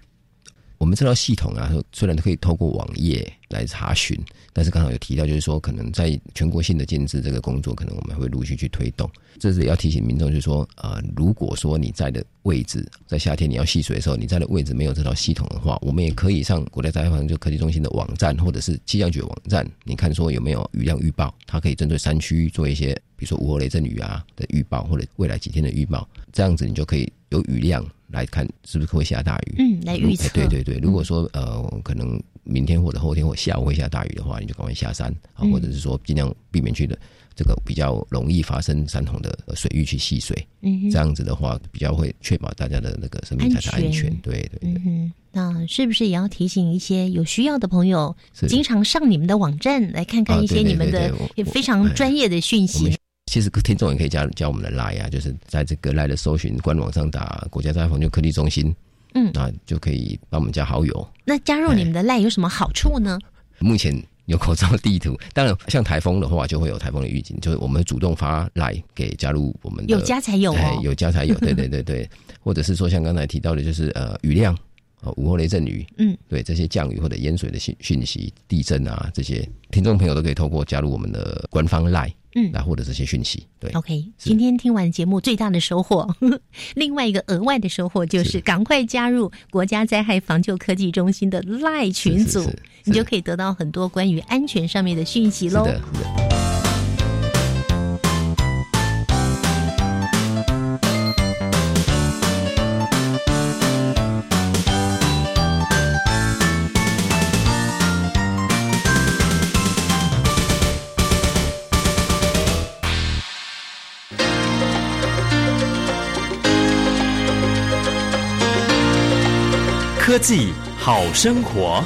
[SPEAKER 5] 我们这套系统啊，虽然可以透过网页来查询，但是刚好有提到，就是说可能在全国性的建制这个工作，可能我们会陆续去推动。这是要提醒民众，就是说，呃，如果说你在的位置在夏天你要戏水的时候，你在的位置没有这套系统的话，我们也可以上国家灾害防救科技中心的网站，或者是气象局网站，你看说有没有雨量预报，它可以针对山区做一些，比如说午后雷阵雨啊的预报，或者未来几天的预报，这样子你就可以有雨量。来看是不是会下大雨？
[SPEAKER 1] 嗯，来预测。
[SPEAKER 5] 对对对，如果说呃，可能明天或者后天或下午会下大雨的话，你就赶快下山啊，或者是说尽量避免去的这个比较容易发生山洪的水域去戏水。嗯，这样子的话，比较会确保大家的那个生命财产安全。对对对。
[SPEAKER 1] 嗯那是不是也要提醒一些有需要的朋友，经常上你们的网站来看看一些你们的非常专业的讯息？
[SPEAKER 5] 其实听众也可以加加我们的 line 啊，就是在这个 line 的搜寻官网上打国家灾害防救科技中心，嗯，那就可以帮我们加好友。
[SPEAKER 1] 那加入你们的 line 有什么好处呢？
[SPEAKER 5] 目前有口罩地图，当然像台风的话，就会有台风的预警，就是我们主动发来给加入我们的，
[SPEAKER 1] 有加才有哦，
[SPEAKER 5] 有加才有，对对对对，或者是说像刚才提到的，就是呃雨量啊，午后雷阵雨，嗯，对这些降雨或者淹水的讯讯息、地震啊这些，听众朋友都可以透过加入我们的官方 line。嗯，来获得这些讯息。对
[SPEAKER 1] ，OK，今天听完节目最大的收获，另外一个额外的收获就是赶快加入国家灾害防救科技中心的赖群组，你就可以得到很多关于安全上面的讯息喽。
[SPEAKER 2] 科技好生活。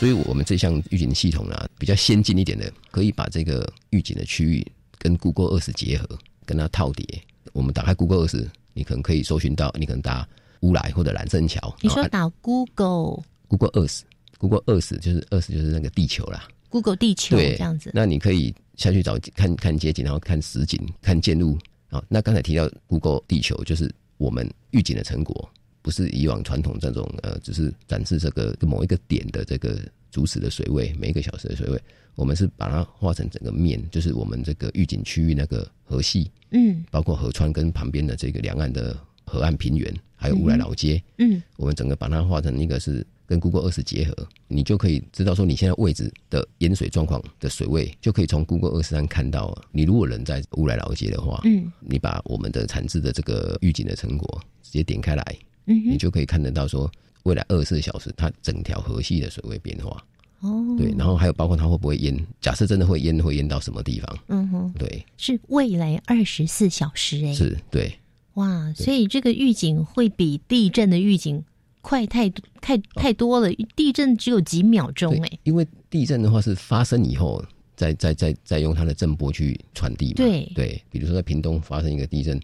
[SPEAKER 5] 所以，我们这项预警系统呢，比较先进一点的，可以把这个预警的区域跟 Google Earth 结合，跟它套叠。我们打开 Google Earth，你可能可以搜寻到，你可能打乌来或者蓝森桥。
[SPEAKER 1] 你说打 Google
[SPEAKER 5] Google Earth。Google Earth 就是 Earth 就是那个地球啦
[SPEAKER 1] ，Google 地球
[SPEAKER 5] 对
[SPEAKER 1] 这样子。
[SPEAKER 5] 那你可以下去找看看街景，然后看实景，看建路啊。那刚才提到 Google 地球，就是我们预警的成果，不是以往传统这种呃，只是展示这个某一个点的这个主时的水位，每一个小时的水位。我们是把它画成整个面，就是我们这个预警区域那个河系，嗯，包括河川跟旁边的这个两岸的河岸平原，还有乌来老街，嗯，我们整个把它画成一个是。跟 Google Earth 结合，你就可以知道说你现在位置的淹水状况的水位，就可以从 Google Earth 上看到。你如果人在乌来老街的话，嗯，你把我们的产制的这个预警的成果直接点开来，嗯，你就可以看得到说未来二十四小时它整条河系的水位变化。哦，对，然后还有包括它会不会淹？假设真的会淹，会淹到什么地方？嗯哼，对，
[SPEAKER 1] 是未来二十四小时哎，
[SPEAKER 5] 是对，
[SPEAKER 1] 哇，所以这个预警会比地震的预警。快太太太多了，地震只有几秒钟哎。
[SPEAKER 5] 因为地震的话是发生以后，再再再再用它的震波去传递嘛。
[SPEAKER 1] 对
[SPEAKER 5] 对，比如说在屏东发生一个地震，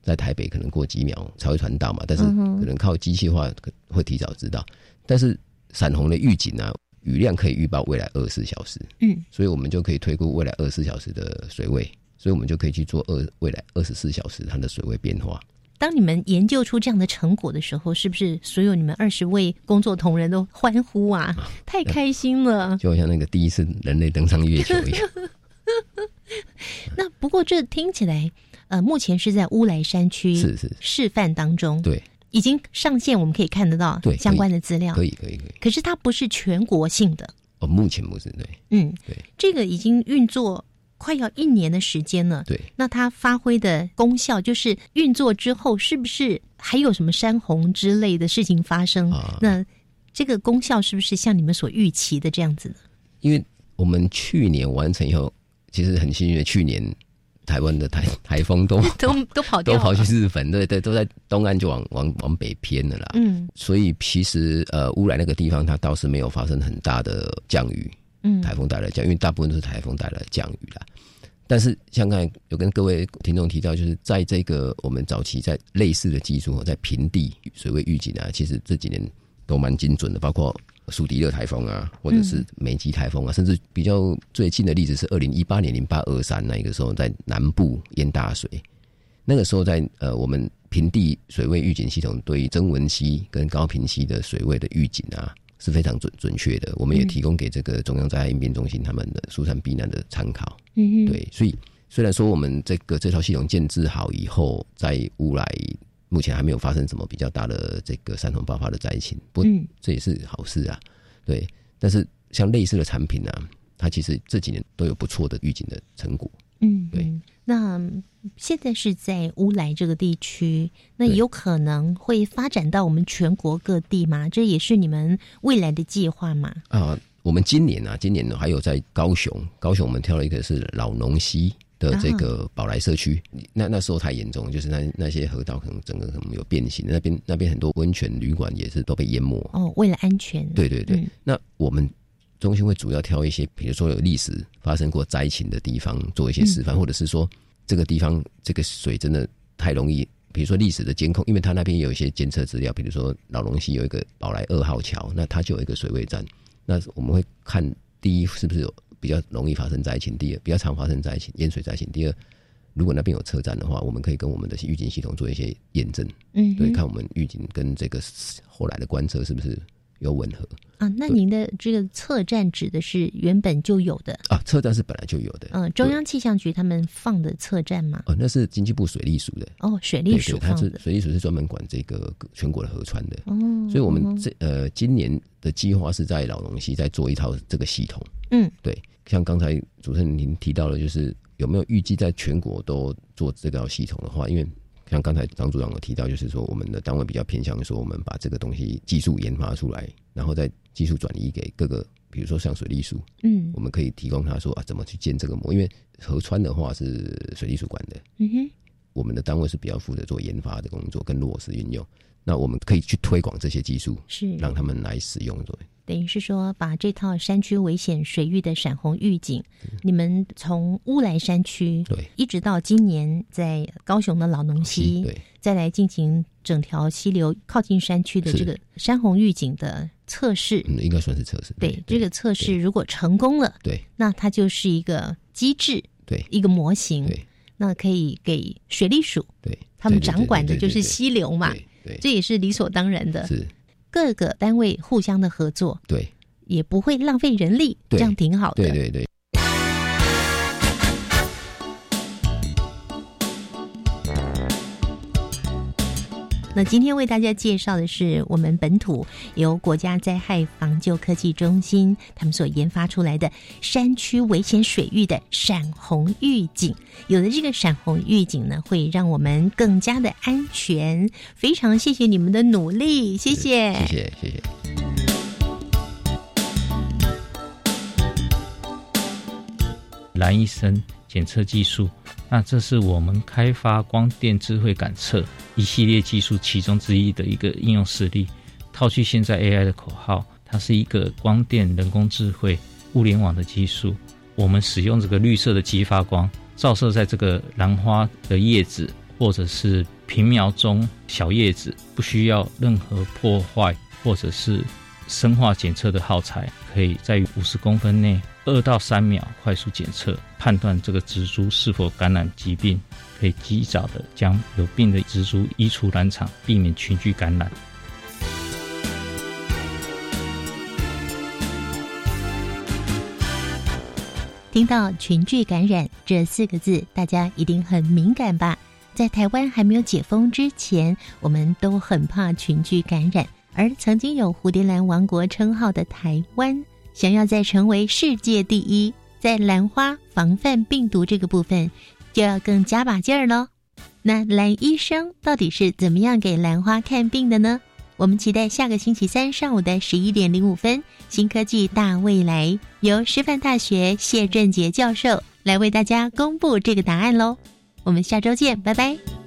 [SPEAKER 5] 在台北可能过几秒才会传到嘛，但是可能靠机器化会提早知道。但是闪红的预警啊，雨量可以预报未来二十四小时，
[SPEAKER 1] 嗯，
[SPEAKER 5] 所以我们就可以推估未来二十四小时的水位，所以我们就可以去做二未来二十四小时它的水位变化。
[SPEAKER 1] 当你们研究出这样的成果的时候，是不是所有你们二十位工作同仁都欢呼啊？太开心了！
[SPEAKER 5] 就好像那个第一次人类登上月球一样。
[SPEAKER 1] 那不过这听起来，呃，目前是在乌来山区
[SPEAKER 5] 是是
[SPEAKER 1] 示范当中，
[SPEAKER 5] 对，
[SPEAKER 1] 已经上线，我们可以看得到
[SPEAKER 5] 对
[SPEAKER 1] 相关的资料，
[SPEAKER 5] 可以可以可以。
[SPEAKER 1] 可是它不是全国性的，
[SPEAKER 5] 哦，目前不是对，
[SPEAKER 1] 嗯，
[SPEAKER 5] 对，
[SPEAKER 1] 这个已经运作快要一年的时间了，
[SPEAKER 5] 对。
[SPEAKER 1] 那它发挥的功效，就是运作之后是不是还有什么山洪之类的事情发生？
[SPEAKER 5] 啊
[SPEAKER 1] 那这个功效是不是像你们所预期的这样子呢？
[SPEAKER 5] 因为我们去年完成以后，其实很幸运的，去年台湾的台台风都
[SPEAKER 1] 都都跑掉
[SPEAKER 5] 都跑去日本，对对，都在东岸就往往往北偏了啦。
[SPEAKER 1] 嗯
[SPEAKER 5] 所以其实呃，污染那个地方它倒是没有发生很大的降雨，
[SPEAKER 1] 嗯。
[SPEAKER 5] 台风带来的降雨，因为大部分都是台风带来的降雨啦。但是像刚才有跟各位听众提到，就是在这个我们早期在类似的技术，在平地水位预警啊，其实这几年都蛮精准的，包括苏迪勒台风啊，或者是美吉台风啊，甚至比较最近的例子是二零一八年零八二三那个时候在南部淹大水，那个时候在呃我们平地水位预警系统对于增文溪跟高平溪的水位的预警啊是非常准准确的，我们也提供给这个中央灾害应变中心他们的疏散避难的参考。
[SPEAKER 1] 嗯哼，
[SPEAKER 5] 对，所以虽然说我们这个这套系统建制好以后，在乌来目前还没有发生什么比较大的这个山洪爆发的灾情，不这也是好事啊。对，但是像类似的产品啊，它其实这几年都有不错的预警的成果。
[SPEAKER 1] 嗯，
[SPEAKER 5] 对
[SPEAKER 1] 嗯。那现在是在乌来这个地区，那有可能会发展到我们全国各地吗？这也是你们未来的计划吗？
[SPEAKER 5] 啊，我们今年啊，今年呢还有在高雄，高雄我们挑了一个是老农溪的这个宝来社区，那那时候太严重，就是那那些河道可能整个可能有变形，那边那边很多温泉旅馆也是都被淹没。
[SPEAKER 1] 哦，为了安全，
[SPEAKER 5] 对对对，
[SPEAKER 1] 嗯
[SPEAKER 5] 那我们中心会主要挑一些，比如说有历史发生过灾情的地方做一些示范，
[SPEAKER 1] 嗯
[SPEAKER 5] 或者是说这个地方这个水真的太容易。比如说历史的监控，因为它那边有一些监测资料，比如说老龙溪有一个宝来二号桥，那它就有一个水位站，那我们会看第一是不是有比较容易发生灾情，第二比较常发生灾情淹水灾情，第二如果那边有车站的话，我们可以跟我们的预警系统做一些验证，
[SPEAKER 1] 嗯
[SPEAKER 5] 对，看我们预警跟这个后来的观测是不是有吻合。
[SPEAKER 1] 啊，那您的这个测站指的是原本就有的，
[SPEAKER 5] 啊？测站是本来就有的，
[SPEAKER 1] 嗯、中央气象局他们放的测站嘛？
[SPEAKER 5] 哦，那是经济部水利署的，
[SPEAKER 1] 哦，水利署放的，
[SPEAKER 5] 是水利署是专门管这个全国的河川的，
[SPEAKER 1] 哦，
[SPEAKER 5] 所以我们
[SPEAKER 1] 嗯
[SPEAKER 5] 这呃今年的计划是在老龙溪再做一套这个系统，
[SPEAKER 1] 嗯，
[SPEAKER 5] 对，像刚才主持人您提到的，就是有没有预计在全国都做这套系统的话，因为像刚才张组长有提到，就是说我们的单位比较偏向说，我们把这个东西技术研发出来，然后再技术转移给各个，比如说像水利署，
[SPEAKER 1] 嗯。
[SPEAKER 5] 我们可以提供他说啊怎么去建这个模，因为河川的话是水利署管的，
[SPEAKER 1] 嗯哼，
[SPEAKER 5] 我们的单位是比较负责做研发的工作跟落实运用，那我们可以去推广这些技术，
[SPEAKER 1] 是。
[SPEAKER 5] 让他们来使用，对。
[SPEAKER 1] 等于是说，把这套山区危险水域的闪红预警，你们从乌来山区
[SPEAKER 5] 对。
[SPEAKER 1] 一直到今年在高雄的老农溪，
[SPEAKER 5] 对，
[SPEAKER 1] 再来进行整条溪流靠近山区的这个山洪预警的测试。
[SPEAKER 5] 嗯，应该算是测试。
[SPEAKER 1] 对这个测试，如果成功了，
[SPEAKER 5] 对，
[SPEAKER 1] 那它就是一个机制，
[SPEAKER 5] 对，
[SPEAKER 1] 一个模型，
[SPEAKER 5] 对，
[SPEAKER 1] 那可以给水利署，
[SPEAKER 5] 对，
[SPEAKER 1] 他们掌管的就是溪流嘛，
[SPEAKER 5] 对，
[SPEAKER 1] 这也是理所当然的。
[SPEAKER 5] 是，
[SPEAKER 1] 各个单位互相的合作，
[SPEAKER 5] 对，
[SPEAKER 1] 也不会浪费人力，这样挺好的。
[SPEAKER 5] 对对对。
[SPEAKER 1] 那今天为大家介绍的是我们本土由国家灾害防救科技中心他们所研发出来的山区危险水域的闪红预警。有了这个闪红预警呢，会让我们更加的安全。非常谢谢你们的努力，谢谢，
[SPEAKER 5] 谢谢，谢谢。
[SPEAKER 13] 蓝医生检测技术，那这是我们开发光电智慧感测一系列技术其中之一的一个应用实例。套去现在 AI 的口号，它是一个光电人工智慧物联网的技术。我们使用这个绿色的激发光照射在这个兰花的叶子或者是平苗中小叶子，不需要任何破坏或者是生化检测的耗材，可以在五十公分内二到三秒快速检测，判断这个植株是否感染疾病，可以及早的将有病的植株移除蓝场，避免群聚感染。
[SPEAKER 1] 听到群聚感染这四个字，大家一定很敏感吧？在台湾还没有解封之前，我们都很怕群聚感染。而曾经有蝴蝶兰王国称号的台湾，想要再成为世界第一，在兰花防范病毒这个部分，就要更加把劲儿喽。那兰医生到底是怎么样给兰花看病的呢？我们期待下个星期三上午的十一点零五分，新科技大未来由师范大学谢振杰教授来为大家公布这个答案喽。我们下周见，拜拜。